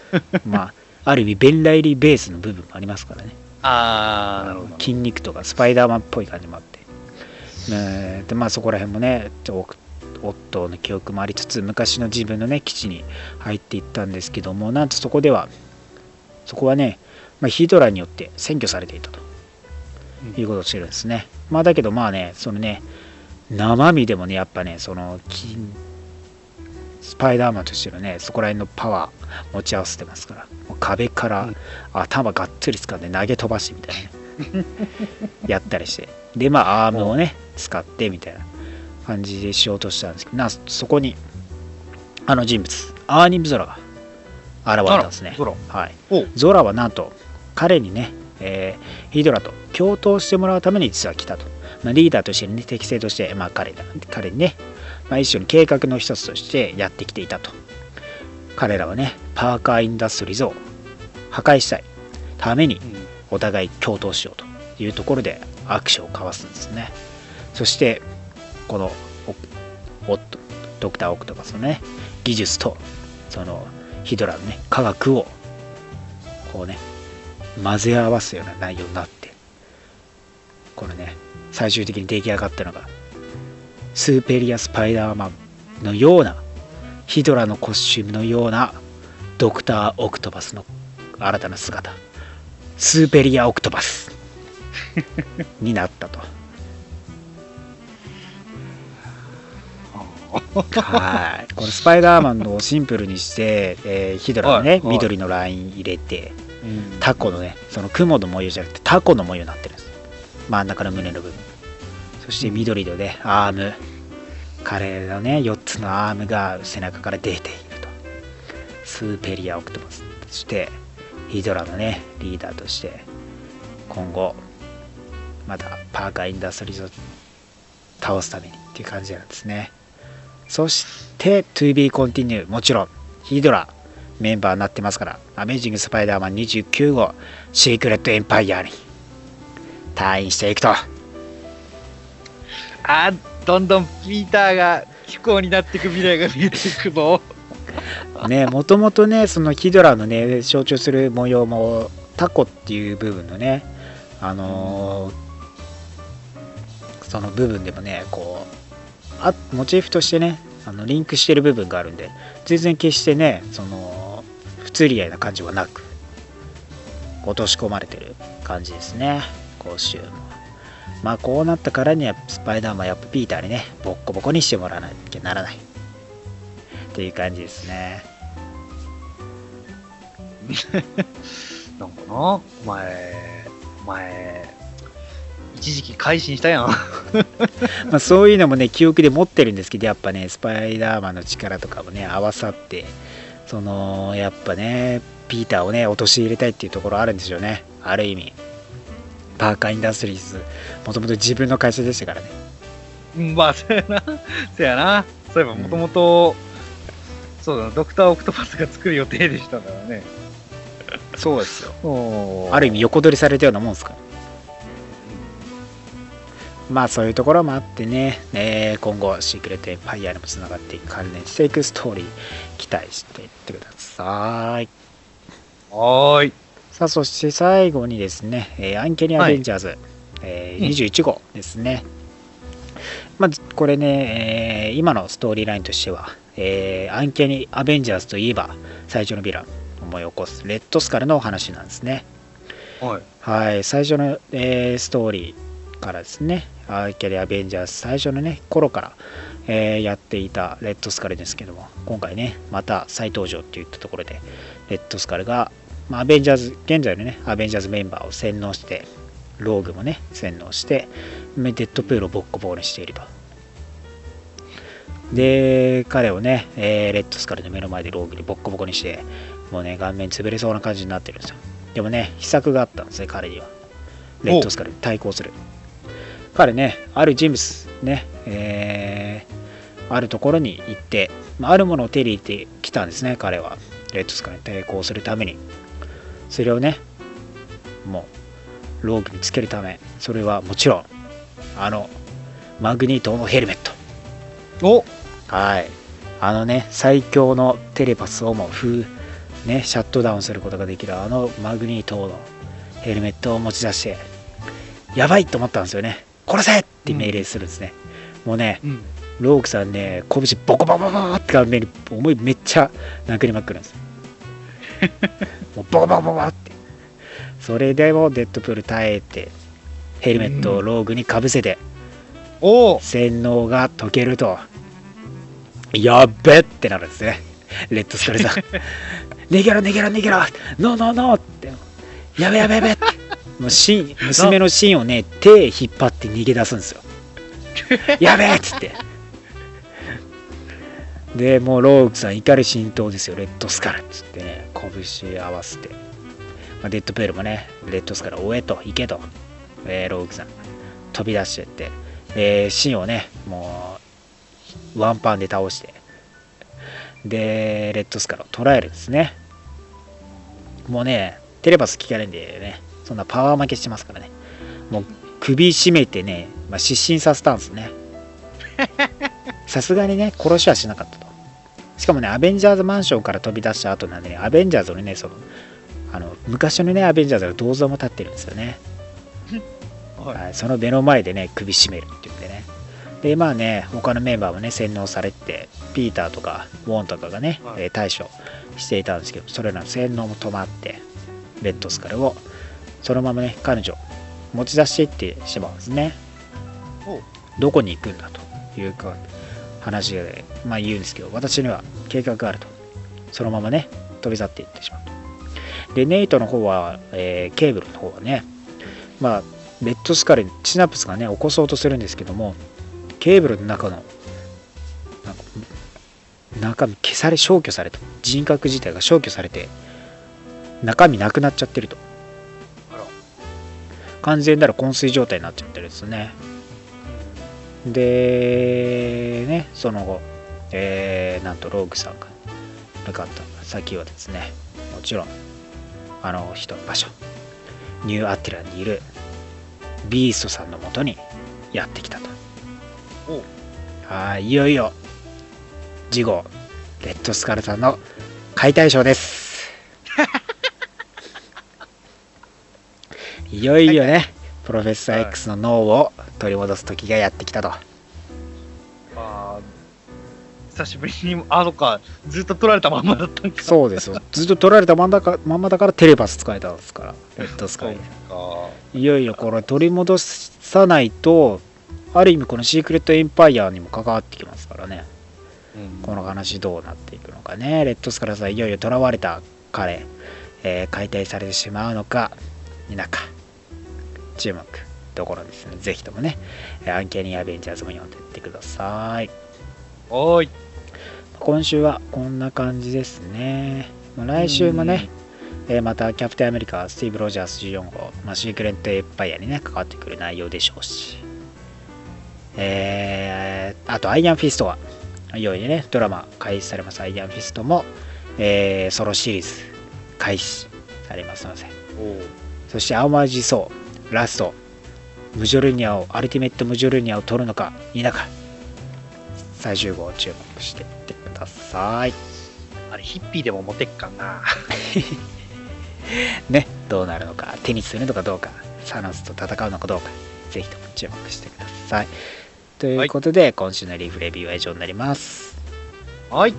まあある意味ベン・ライリーベースの部分もありますからね。あー、なるほど。筋肉とかスパイダーマンっぽい感じもあって、えーでまあそこら辺もねオオットーの記憶もありつつ昔の自分のね基地に入っていったんですけどもなんとそこではそこはね、まあ、ヒドラによって占拠されていたと。うんいうことをしてるんですね、まあだけどまあねそのね生身でもねやっぱねその筋スパイダーマンとしてのねそこら辺のパワー持ち合わせてますから。もう壁からうん。頭がっつり掴んで投げ飛ばしてみたいなね。やったりして。でまあアームをね使ってみたいな感じでしようとしたんですけどなそこにあの人物アーニム・ゾラが現れたんですね。ゾロ。はい。ゾラはなんと彼にね、えーヒドラと共闘してもらうために実は来たと、まあ、リーダーとしてね適正として、まあ、彼だ彼にね、まあ、一緒に計画の一つとしてやってきていたと。彼らはねパーカーインダストリーズを破壊したいためにうん。お互い共闘しようというところで握手を交わすんですね。そしてこのドクター・オクトパスのね技術とそのヒドラのね科学をこうね混ぜ合わすような内容になってこのね最終的に出来上がったのがスーペリア・スパイダーマンのようなヒドラのコスチュームのようなドクター・オクトパスの新たな姿スーペリア・オクトパスになったと。はい。このスパイダーマンのシンプルにして、えーヒドラのね、緑のライン入れてうんタコのねその雲の模様じゃなくてタコの模様になってるんです。真ん中の胸の部分。そして緑のねアーム。彼のね4つのアームが背中から出ていると。スーペリア・オクトパスそしてヒドラのねリーダーとして今後またパーカーインダストリーズを倒すためにっていう感じなんですね。そして To be continue もちろんヒドラメンバーになってますから。アメージング・スパイダーマン29号シークレット・エンパイアに。タイインしていくと。あーどんどんピーターが不幸になっていく未来が見えていくぞ。ねもともとねそのヒドラのね象徴する模様もタコっていう部分のねあのーその部分でもねこうあモチーフとしてねあのリンクしてる部分があるんで全然決してねその不釣り合いな感じはなく落とし込まれてる感じですね。コスチュームまあこうなったからにはスパイダーマンやっぱピーターにねボッコボコにしてもらわなきゃならない。っていう感じですね。なんかな？お前、お前、一時期改心したやん。まあ、そういうのもね記憶で持ってるんですけどやっぱねスパイダーマンの力とかもね合わさってそのやっぱねピーターをね陥れたいっていうところあるんでしょうね。ある意味。パーカーインダストリーズ。もともと自分の会社でしたからね。うんまあ、そうやな。そうやな。そういえば、もともと、そうだな、ドクター・オクトパスが作る予定でしたからね。そうですよ。おある意味横取りされたようなもんですか？らまあそういうところもあってね、えー今後シークレットエンパイアにもつながっていく関連していくストーリー期待していってください。はーい。さあそして最後にですね、えーアンケニアベンジャーズ、えーうん21号ですね、まずこれね、えー今のストーリーラインとしては、えーアンケニアベンジャーズといえば最初のヴィラン思い起こすレッドスカルのお話なんですね。はい。はい最初の、えーストーリーからですねアンケニアベンジャーズ最初のね頃から、えーやっていたレッドスカルですけども今回ねまた再登場っていったところでレッドスカルが、まあ、アベンジャーズ現在のねアベンジャーズメンバーを洗脳してローグもね洗脳してデッドプールをボッコボコにしていると。で彼をね、えーレッドスカルの目の前でローグにボッコボコにしてもうね顔面潰れそうな感じになってるんですよ。でもね秘策があったんですね彼には。レッドスカルに対抗する彼ねある人物ねえーあるところに行って、まああるものを手に入れてきたんですね彼は。レッドスカルに対抗するために。それをねもうローグにつけるためそれはもちろんあのマグニートのヘルメット。お！はい。あのね最強のテレパスをも封ねシャットダウンすることができるあのマグニートのヘルメットを持ち出してやばいと思ったんですよね殺せって命令するんですね、もうねうん。ロークさんね拳ボコボコボコって顔面に思いめっちゃ殴りまくるんです もうボコボコボコって。それでもデッドプール耐えてヘルメットをローグにかぶせて、おお。洗脳が解けるとやっべってなるんですね。レッドスカルさん 逃げろ逃げろ逃げろノーノーノー！ってやべやべやべ！ってもうシン娘のシンをね手引っ張って逃げ出すんですよ。やべえっつって。でもうローグさん怒り心頭ですよ。レッドスカルっつってね。拳合わせて、まあ、デッドプールもねレッドスカル追えと行けと、えーローグさん。飛び出してって。えーシンをねもうワンパンで倒して。でレッドスカルを捉えるんですね。もうねテレパス効かないんでねそんなパワー負けしてますからね。もう首絞めてね、まあ、失神させたんですね。さすがにね殺しはしなかったと。しかもねアベンジャーズマンションから飛び出した後なんでねアベンジャーズのねそのあの昔のねアベンジャーズの銅像も立ってるんですよね。はい。はい、その目の前でね首絞めるって言ってね。でまあね他のメンバーもね洗脳されてピーターとかウォンとかがね、はい。えー対処していたんですけどそれらの洗脳も止まってレッドスカルをそのままね彼女持ち出していってしまうんですね。おどこに行くんだというか話で、まあ、言うんですけど私には計画があると。そのままね飛び去っていってしまうと。でネイトの方は、えーケーブルの方はねまあレッドスカルにシナプスがね起こそうとするんですけどもケーブルの中の中身消され消去された。人格自体が消去されて中身なくなっちゃってると完全なる昏睡状態になっちゃってるんですね。でねその後、えーなんとローグさんが向かった先はですねもちろんあの人の場所ニューアティラにいるビーストさんのもとにやってきたと。おはいいよいよ次号レッドスカルさんの解体ショーです いよいよねプロフェッサー X の脳を取り戻す時がやってきたと。あー久しぶりに、あ、そっか、ずっと取られたまんまだったんか。そうですよ。ずっと取られたまんだかまんまだからテレパス使えたんですからレッドスカそうルか。いよいよこれ取り戻さないとある意味このシークレットエンパイアにも関わってきますからね。うん。この話どうなっていくのかね。レッドスカルさんいよいよ囚われた彼、えー解体されてしまうのか否か注目ところですね。ぜひともねえーアンキャニーアベンジャーズも読んでいってください。おーい。今週はこんな感じですね。まあ来週もね、えーまたキャプテンアメリカスティーブ・ロジャース14号、まあ、シークレットエンパイアにね関わってくる内容でしょうし。えーあとアイアンフィストはいよいよねドラマ開始されますアイアンフィストも、えーソロシリーズ開始されますので。そしてアンワージーソーラストムジョルニアをアルティメットムジョルニアを取るのか否か。最終号を注目していってください。あれ、ヒッピーでもモテっかな。どうなるのか手にするのかどうかサノスと戦うのかどうかぜひとも注目してください。ということで、今週のリーフレビューは以上になります。はい。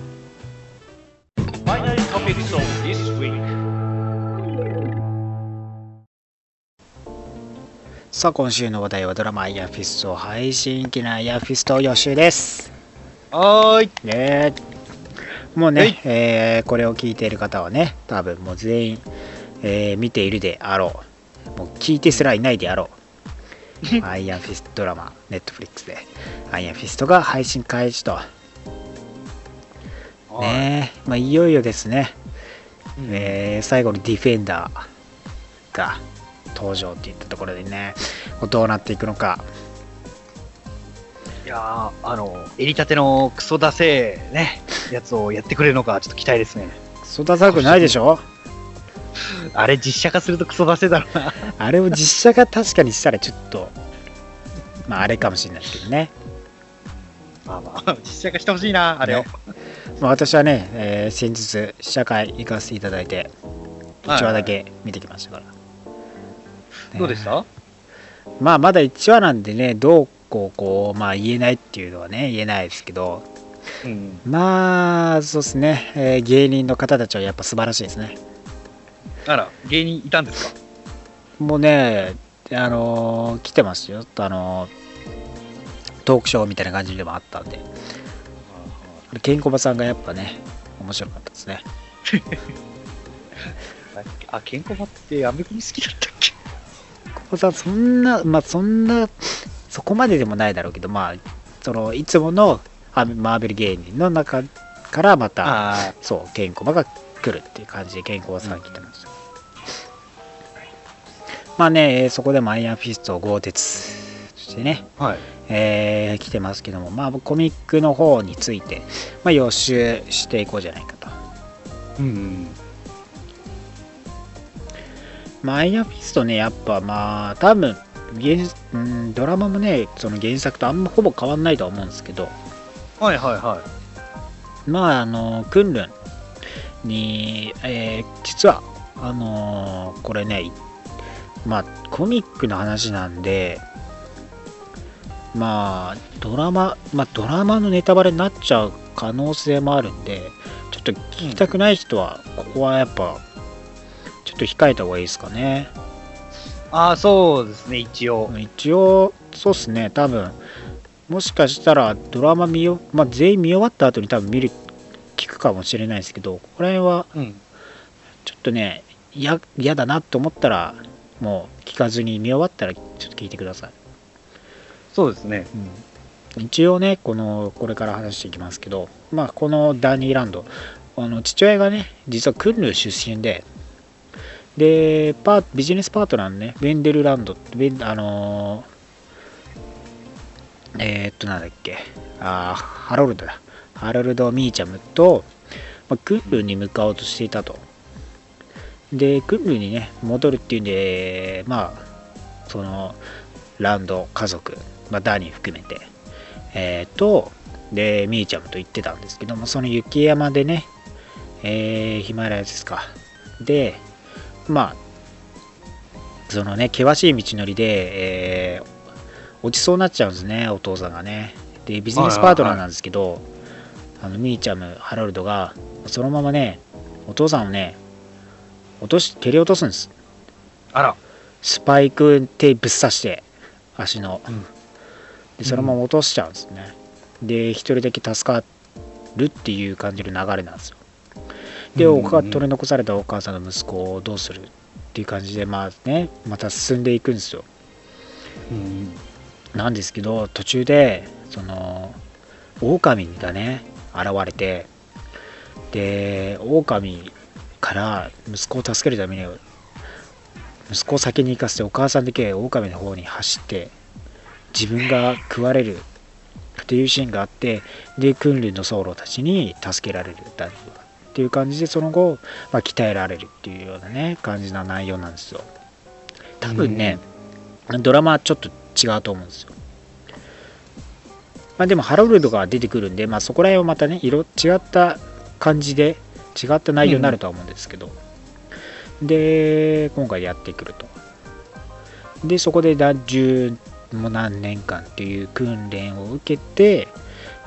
さあ今週の話題はドラマ「アイアンフィスト」配信記念アイアンフィスト予習です。はーい。ね。もうね、はい。えーこれを聞いている方はね多分もう全員、えー見ているであろう。もう聞いてすらいないであろう。アイアンフィストドラマネットフリックスで。アイアンフィストが配信開始と。ね。まあ、いよいよですね、うん。えー最後のディフェンダーが登場っていったところでねどうなっていくのかいやーあの、襟立てのクソ出せね、やつをやってくれるのか、ちょっと期待ですね。育たくないでしょ？あれ、実写化するとクソ出せだろうな。あれを実写化確かにしたらちょっとまああれかもしれないですけどね、まあまあ、実写化してほしいな、あれを。ねまあ、私はね、えー先日試写会行かせていただいて1話だけ見てきましたから、ねどうでした？まあまだ1話なんでねどうこうこうまあ言えないっていうのはね言えないですけど。うん。まあそうですね、えー芸人の方たちはやっぱ素晴らしいですね。あら、芸人いたんですか？もうねあのー来てますよ。あのートークショーみたいな感じでもあったんで。ケンコバさんがやっぱね面白かったですね。あ、ケンコバってアメコミ好きだったっけ？ケンコバさんそんなまあそんなそこまででもないだろうけどまあそのいつものあマーベル芸人の中からまたあそうケンコバが来るっていう感じでケンコバさん来てました、まあねえーそこでもアイアンフィストを豪鉄そしてねあ、はい。えー来てますけども、まあ、コミックの方について、まあ、予習していこうじゃないかと。うん。まあ、アイアンフィストね、やっぱまあ、多分原うんドラマもね、その原作とあんまほぼ変わんないとは思うんですけど、はいはいはい。まあ、あの、クンルンに、えー実は、あのーこれね、まあ、コミックの話なんで、まあ、ドラマ、まあ、ドラマのネタバレになっちゃう可能性もあるんで、ちょっと聞きたくない人は、ここはやっぱ、と控えた方がいいですかね。ああ、そうですね、一応。一応、そうっすね、多分もしかしたらドラマ見よ、まあ、全員見終わった後に多分見る、聞くかもしれないですけど、ここら辺はうん。ちょっとね、嫌嫌だなと思ったら、もう聞かずに見終わったらちょっと聞いてください。そうですね。うん、一応ね、この、これから話していきますけど、まあ、このダニーランド、あの父親がね、実はクンルー出身で、で、パビジネスパートナーのね、ウェンデルランド、ウェンあのーえーっと、なんだっけ、あーハロルドだ。ハロルド・ミーチャムと、まあ、クンルに向かおうとしていたと。で、クンルにね、戻るっていうんで、まあ、その、ランド家族、まあ、ダニー含めて、えーと、で、ミーちゃんと行ってたんですけども、その雪山でね、えーヒマラヤですか。で、まあ、そのね、険しい道のりで、えー落ちそうになっちゃうんですね、お父さんがね。で、ビジネスパートナーなんですけど、あのミーチャム、ハロルドが、そのままね、お父さんをね、落とし、蹴り落とすんです。あら。スパイクテープぶっ刺して、足の。うんでそのまま落としちゃうんですね。で、一人だけ助かるっていう感じの流れなんですよ。で、取り残されたお母さんの息子をどうするっていう感じで、まあね、また進んでいくんですよ。うん。なんですけど、途中で、その、狼がね、現れて、で、狼から息子を助けるために、息子を先に行かせて、お母さんだけ狼の方に走って、自分が食われるっていうシーンがあって、で、訓練の僧侶たちに助けられるっていう感じで、その後、まあ、鍛えられるっていうようなね、感じな内容なんですよ。多分ね、ドラマはちょっと違うと思うんですよ。まあでもハロルドが出てくるんで、まあそこら辺はまたね、色違った感じで、違った内容になるとは思うんですけど、で今回やってくると。でそこで十も何年間っていう訓練を受けて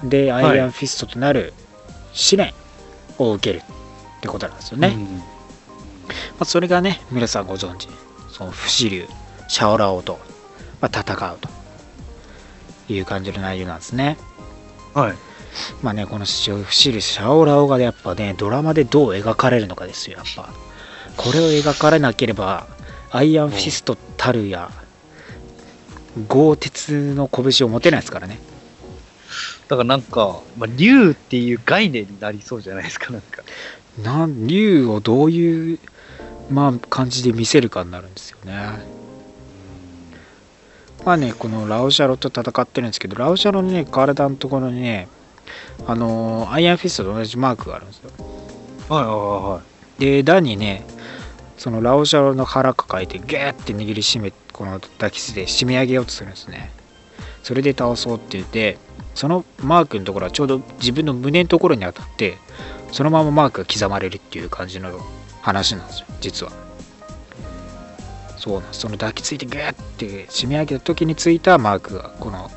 でアイアンフィストとなる試練を受けるってことなんですよね、うん。まあ、それがね皆さんご存知。その不死竜シャオラオと、まあ、戦うと。いう感じの内容なんですね。はい。まあねこの不死竜シャオラオがやっぱねドラマでどう描かれるのかですよやっぱ。これを描かれなければアイアンフィストたるや鋼鉄の拳を持てないですからねだからなんか、まあ、竜っていう概念になりそうじゃないですか、なんか。なん竜をどういうまあ感じで見せるかになるんですよねまあねこのラオシャロと戦ってるんですけどラオシャロのね体のところにねあのアイアンフィストと同じマークがあるんですよはいはいはい。でダンにねそのラオシャロの腹抱えてギューって握りしめこの抱きつで締め上げようとするんですねそれで倒そうって言ってそのマークのところはちょうど自分の胸のところに当たってそのままマークが刻まれるっていう感じの話なんですよ実は。そうなんです。その抱きついてグーって締め上げた時についたマークがこの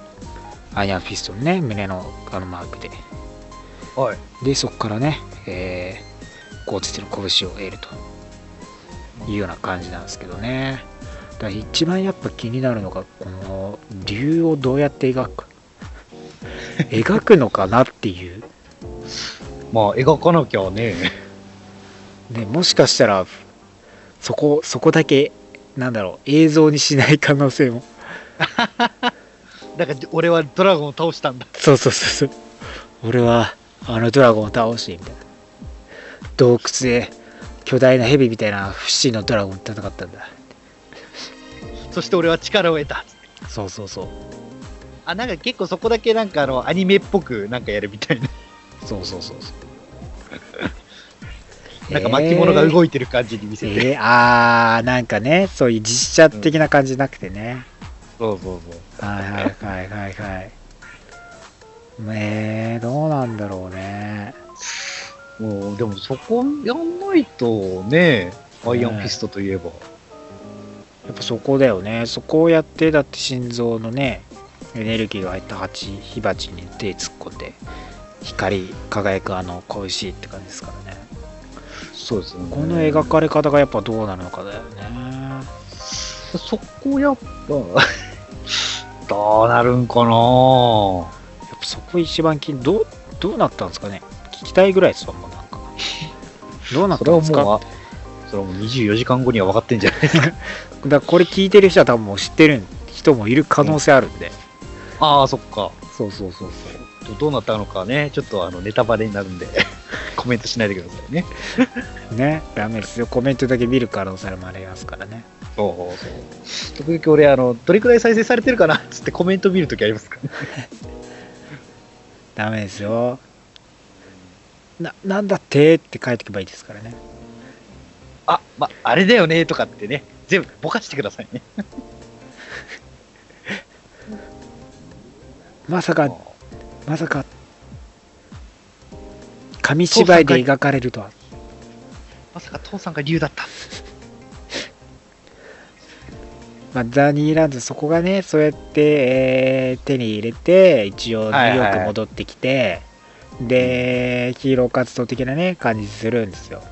アイアンフィストのね胸のあのマークで。はい。でそこからね、えー、こうつっての拳を得ると。いうような感じなんですけどね。だ一番やっぱ気になるのがこの竜をどうやって描くか描くのかなっていうまあ、描かなきゃね。ねもしかしたらそこそこだけなんだろう映像にしない可能性も だから、俺はドラゴンを倒したんだ。そうそうそうそう俺はあのドラゴンを倒してみたいな洞窟で巨大な蛇みたいな不死のドラゴンと戦ったんだそして俺は力を得た。そうそうそうあ、なんか結構そこだけなんかあの、アニメっぽくなんかやるみたいな。そうそうそうそう なんか巻物が動いてる感じに見せて。えー、あーなんかねそういう実写的な感じなくてね、そうそうそう。はいはいはいはいはいねえどうなんだろうねもう、でもそこやんないとね、アイアンフィストといえば。やっぱそこだよねそこをやってだって心臓のねエネルギーが入った蜂火鉢に手突っ込んで光り輝くあの拳って感じですからね。そうですね。この描かれ方がやっぱどうなるのかだよね。そこやっぱ、どうなるんかな？やっぱそこ一番気にどうどうなったんですかね？聞きたいぐらいですわもうなんか。どうなったんですか？それはもう24時間後には分かってんじゃないですか？だこれ聞いてる人は多分もう知ってる人もいる可能性あるんで、ああ、そっか。そうそうそうどどうなったのかね、ちょっとあのネタバレになるんで、コメントしないでくださいね。そ うねダメですよコメントだけ見る可能性もありますからねそうそう。時々俺、あの、どれくらい再生されてるかな？っ つってコメント見るときありますからね。ダメですよななんだってって書いておけばいいですからねあ、ま、あれだよねとかってね、全部ぼかしてくださいね。まさかまさか紙芝居で描かれるとは。まさか父さんが竜だった。まあ、ザニーランドそこがねそうやって、えー手に入れて一応ニューヨーク戻ってきて、でヒーロー活動的なね感じするんですよ。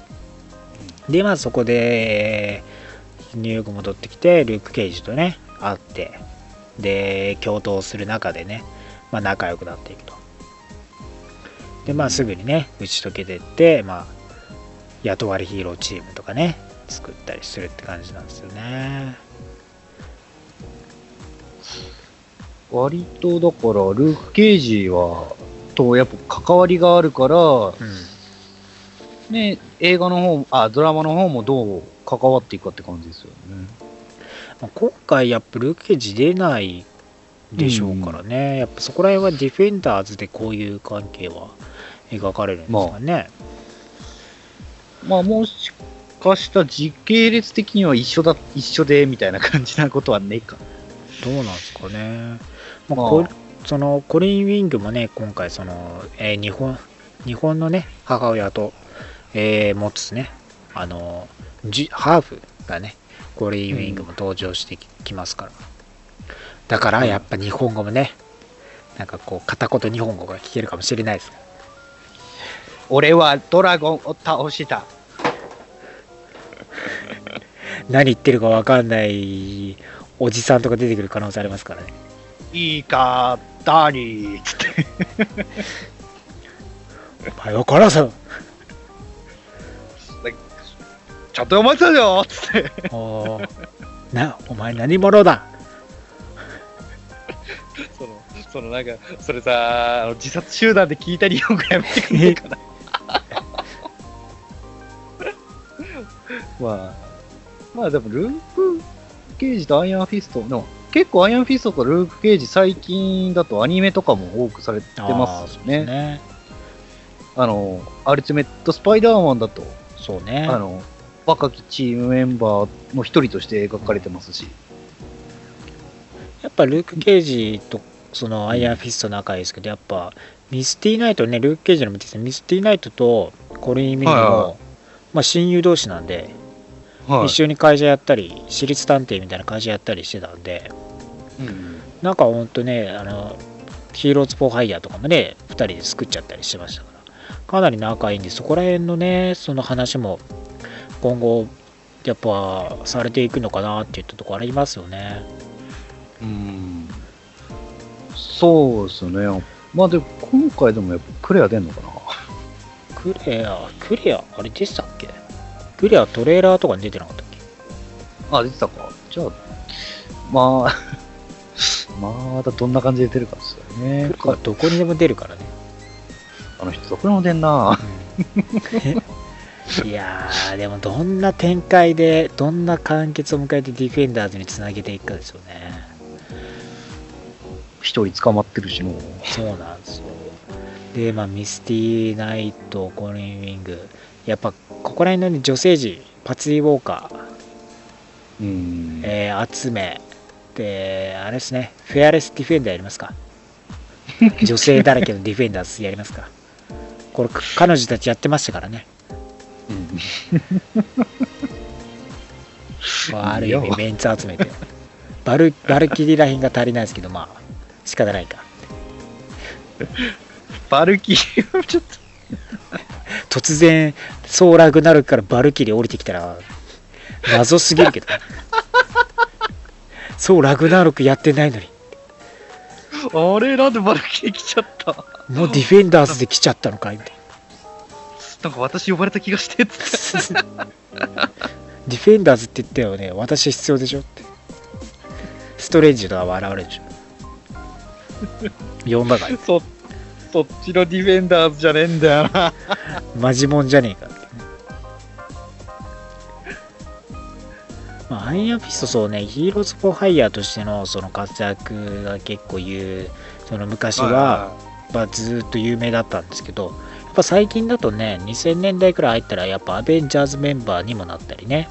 でまあそこで、えーニューヨーク戻ってきてルーク・ケイジとね会ってで共闘する中でね、まあ、仲良くなっていくと。でまあすぐにね打ち解けてってまあ雇われヒーローチームとかね作ったりするって感じなんですよね。割とだから、ルーク・ケイジは、とやっぱ関わりがあるから、うん。ね、映画の方、あ、ドラマの方もどう関わっていくかって感じですよね。まあ今回やっぱルーク・ケイジ出ないでしょうからね、やっぱそこら辺はディフェンダーズでこういう関係は描かれるんですかね、まあ、もしかしたら時系列的には一緒だ、一緒で、みたいな感じなことはねえか。どうなんですかね、まあ。まあこそのコリン・ウィングもね今回その、えー日本日本のね母親と、えー持つねあのじハーフがねコリー・ウィングも登場してききますからだからやっぱ日本語もねなんかこう片言日本語が聞けるかもしれないです俺はドラゴンを倒した。何言ってるか分かんないおじさんとか出てくる可能性ありますからねいいか、ダーニーつって。お前は殺すちゃんと読まれてたよつって。おーなお前何者だ？その、なんか、それさ、あの自殺集団で聞いた日本語やめてくれないかな。まあ、まあでも、ルーク・ケージとアイアンフィストの、結構アイアンフィストとルーク・ケージ最近だとアニメとかも多くされてますよあーそうね。ねあの、アルティメット・スパイダーマンだと、そうねあの、若きチームメンバーの一人として描かれてますし。やっぱルーク・ケージとそのアイアンフィスト仲いいですけどやっぱミスティナイトねルーク・ケージの見ててミスティナイトとコリーン・ウィングも、はいはい。まあ、親友同士なんで、は一緒に会社やったり私立探偵みたいな会社やったりしてたんでうんなんかほんとねあのヒーローズ・フォー・ハイヤーとかもね2人で作っちゃったりしてましたからかなり仲いいんでそこら辺のねその話も今後やっぱされていくのかなっていったところありますよね。うんそうですね。まあでも、今回でもやっぱクレア出んのかな？クレア、クレア、あれでしたっけ？クレアトレーラーとかに出てなかったっけ？あ、出てたか。じゃあ、まあ、まだどんな感じで出るかですよね。クレアどこにでも出るからね。あの人、どこにも出んな。いやー、でもどんな展開で、どんな完結を迎えてディフェンダーズにつなげていくかですよね。一人捕まってるし。そうなんですよ。で、まあ、ミスティナイト、コリン・ウィング、やっぱここら辺の、ね、女性陣、パツィ・ウォーカー、うん。えー、集め、で、あれですね、フェアレスディフェンダーやりますか。女性だらけのディフェンダーズやりますか。これ、彼女たちやってましたからね。まあある意味メンツ集めて。バルバルキリラインが足りないですけど、まあ、仕方ないか。バルキリーは ちょっと、突然、ソーラグナルクからバルキリ降りてきたら、謎すぎるけどね。そう、ラグナロクやってないのに。あれ、なんでバルキリー来ちゃった？もうディフェンダーズで来ちゃったのかい？みたいなんか私呼ばれた気がしてっつって。な。ディフェンダーズって言ったよね。私必要でしょって。ストレンジとは笑われるでしょ。呼んだから、そ、そっちのディフェンダーズじゃねえんだよな。マジモンじゃねえかってね。まあ、アイアンフィストそうね、ヒーローズ・フォー・ハイヤーとしてのその活躍が結構言う、その昔は、まあ、ずーっと有名だったんですけど、やっぱ最近だとね、2000年代くらい入ったら、やっぱアベンジャーズメンバーにもなったりね、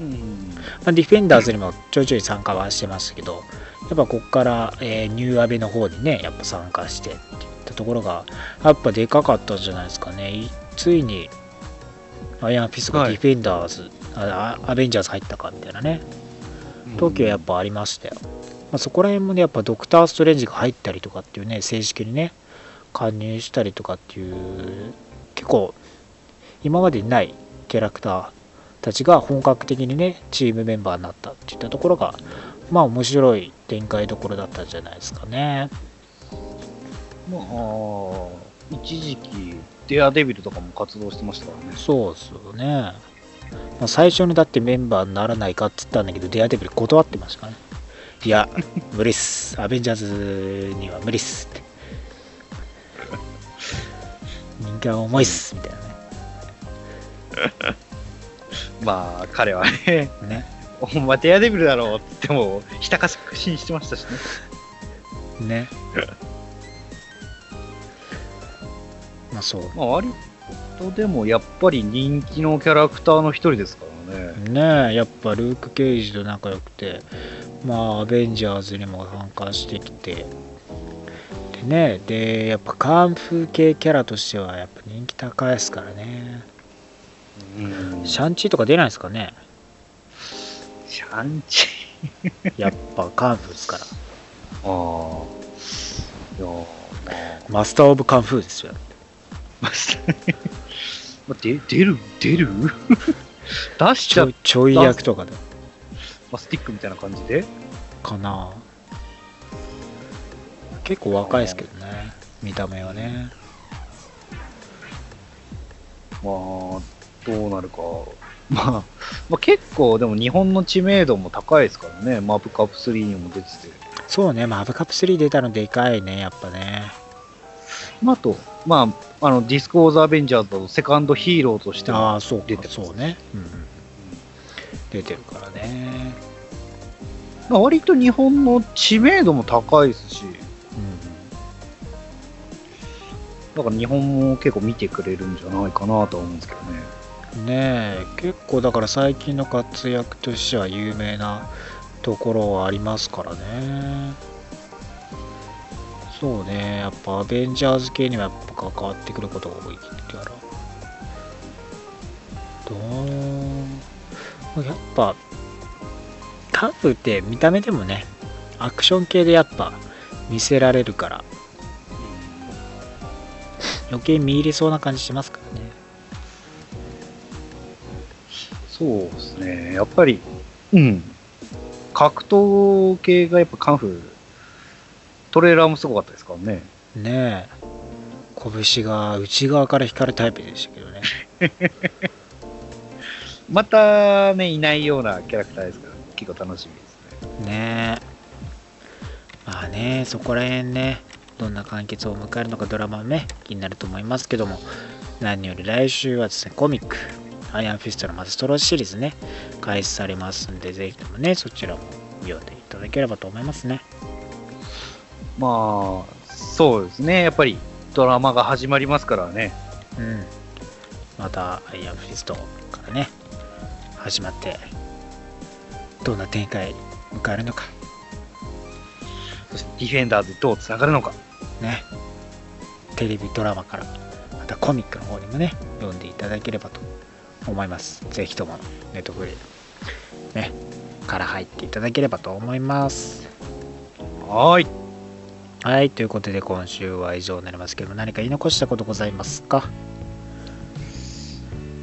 うん。まあ、ディフェンダーズにもちょいちょい参加はしてましたけど、やっぱこっから、えーニューアベの方にね、やっぱ参加してっていったところが、やっぱでかかったんじゃないですかね。いついに、アイアンフィストがはいディフェンダーズ、あアベンジャーズ入ったかみたいなね、時はやっぱありましたよ。まあ、そこら辺もね、やっぱドクター・ストレンジが入ったりとかっていうね、正式にね、加入したりとかっていう、結構、今までにないキャラクターたちが本格的にね、チームメンバーになったっていったところが、まあ面白い展開どころだったんじゃないですかね。まあ、一時期、デアデビルとかも活動してましたからね。そうですよね。まあ、最初にだってメンバーにならないかって言ったんだけど、デアデビル断ってましたからね。いや、無理っす。アベンジャーズには無理っすって。人間は重いっす、みたい まあ、彼はね、なね。ね。お前デアデビルだろうっても、ひたかしく信してましたしね。ね。まあそう。まあ、割とでも、やっぱり人気のキャラクターの一人ですからね。ねえ、やっぱルーク・ケイジと仲良くて、まあ、アベンジャーズにも参加してきて、でね、で、やっぱカンフー系キャラとしては、やっぱ人気高いですからね。うんシャンチーとか出ないですかねシャンチ やっぱカンフーですから。ああ。いやーマスターオブカンフーですよ。まあ、まあ、で出る？出る？出しちゃうちょい、ちょい役とかで。まあ、スティックみたいな感じで？かな結構若いですけどね。見た目はね。まあ、どうなるか。まあ、まあ、結構でも日本の知名度も高いですからね。マップカップ3にも出てて。そうね、マブカプ3出たのでかいね、やっぱね。まあ、あと、まあ、あの、ディスク・ウォーズ・アベンジャーズだとセカンドヒーローとしてあも出てそうね。うんうん。出てるからね。まあ、割と日本の知名度も高いですし、うんだから日本も結構見てくれるんじゃないかなとは思うんですけどね。ねえ結構だから最近の活躍としては有名なところはありますからね。そうねやっぱアベンジャーズ系にはやっぱ関わってくることが多いから。どうやっぱカンフーって見た目でもねアクション系でやっぱ見せられるから。余計見入れそうな感じしますかそうですね。やっぱり、うん。格闘系がやっぱカンフー、トレーラーもすごかったですからね。ねえ拳が内側から光るタイプでしたけどね またね、いないようなキャラクターですから、結構楽しみですね。ねえまあねそこら辺ねどんな完結を迎えるのかドラマね気になると思いますけども何より来週はですねコミックアイアンフィストのマストリードシリーズね開始されますんでぜひともねそちらも読んでいただければと思いますねまあ、そうですね。やっぱりドラマが始まりますからね。うんまたアイアンフィストからね始まってどんな展開迎えるのかそしてディフェンダーズどうつながるのか。ね、テレビドラマから、またコミックの方にもね、読んでいただければと思います。ぜひとも、ネットフリー、ね、から入っていただければと思います。はーい。はい、ということで今週は以上になりますけども、何か言い残したことございますか？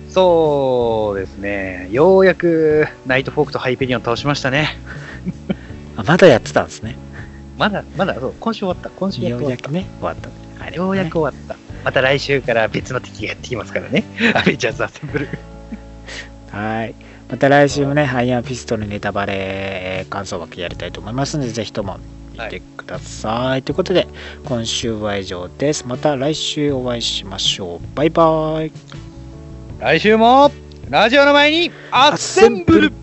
そうですね。ようやくナイトフォークとハイペニオン倒しましたね。あまだやってたんですね。まだ、まだ、そう、今週終わった。今週ようやくね、終わった。あれようやくね終わった。また来週から別の敵がやってきますからね。アベンジャーズアセンブル。はい。また来週もね、ハイアンピストルネタバレ、えー感想枠やりたいと思いますので、ぜひとも見てください。ということで、今週は以上です。また来週お会いしましょう。バイバイ。来週も、ラジオの前に、アッセンブル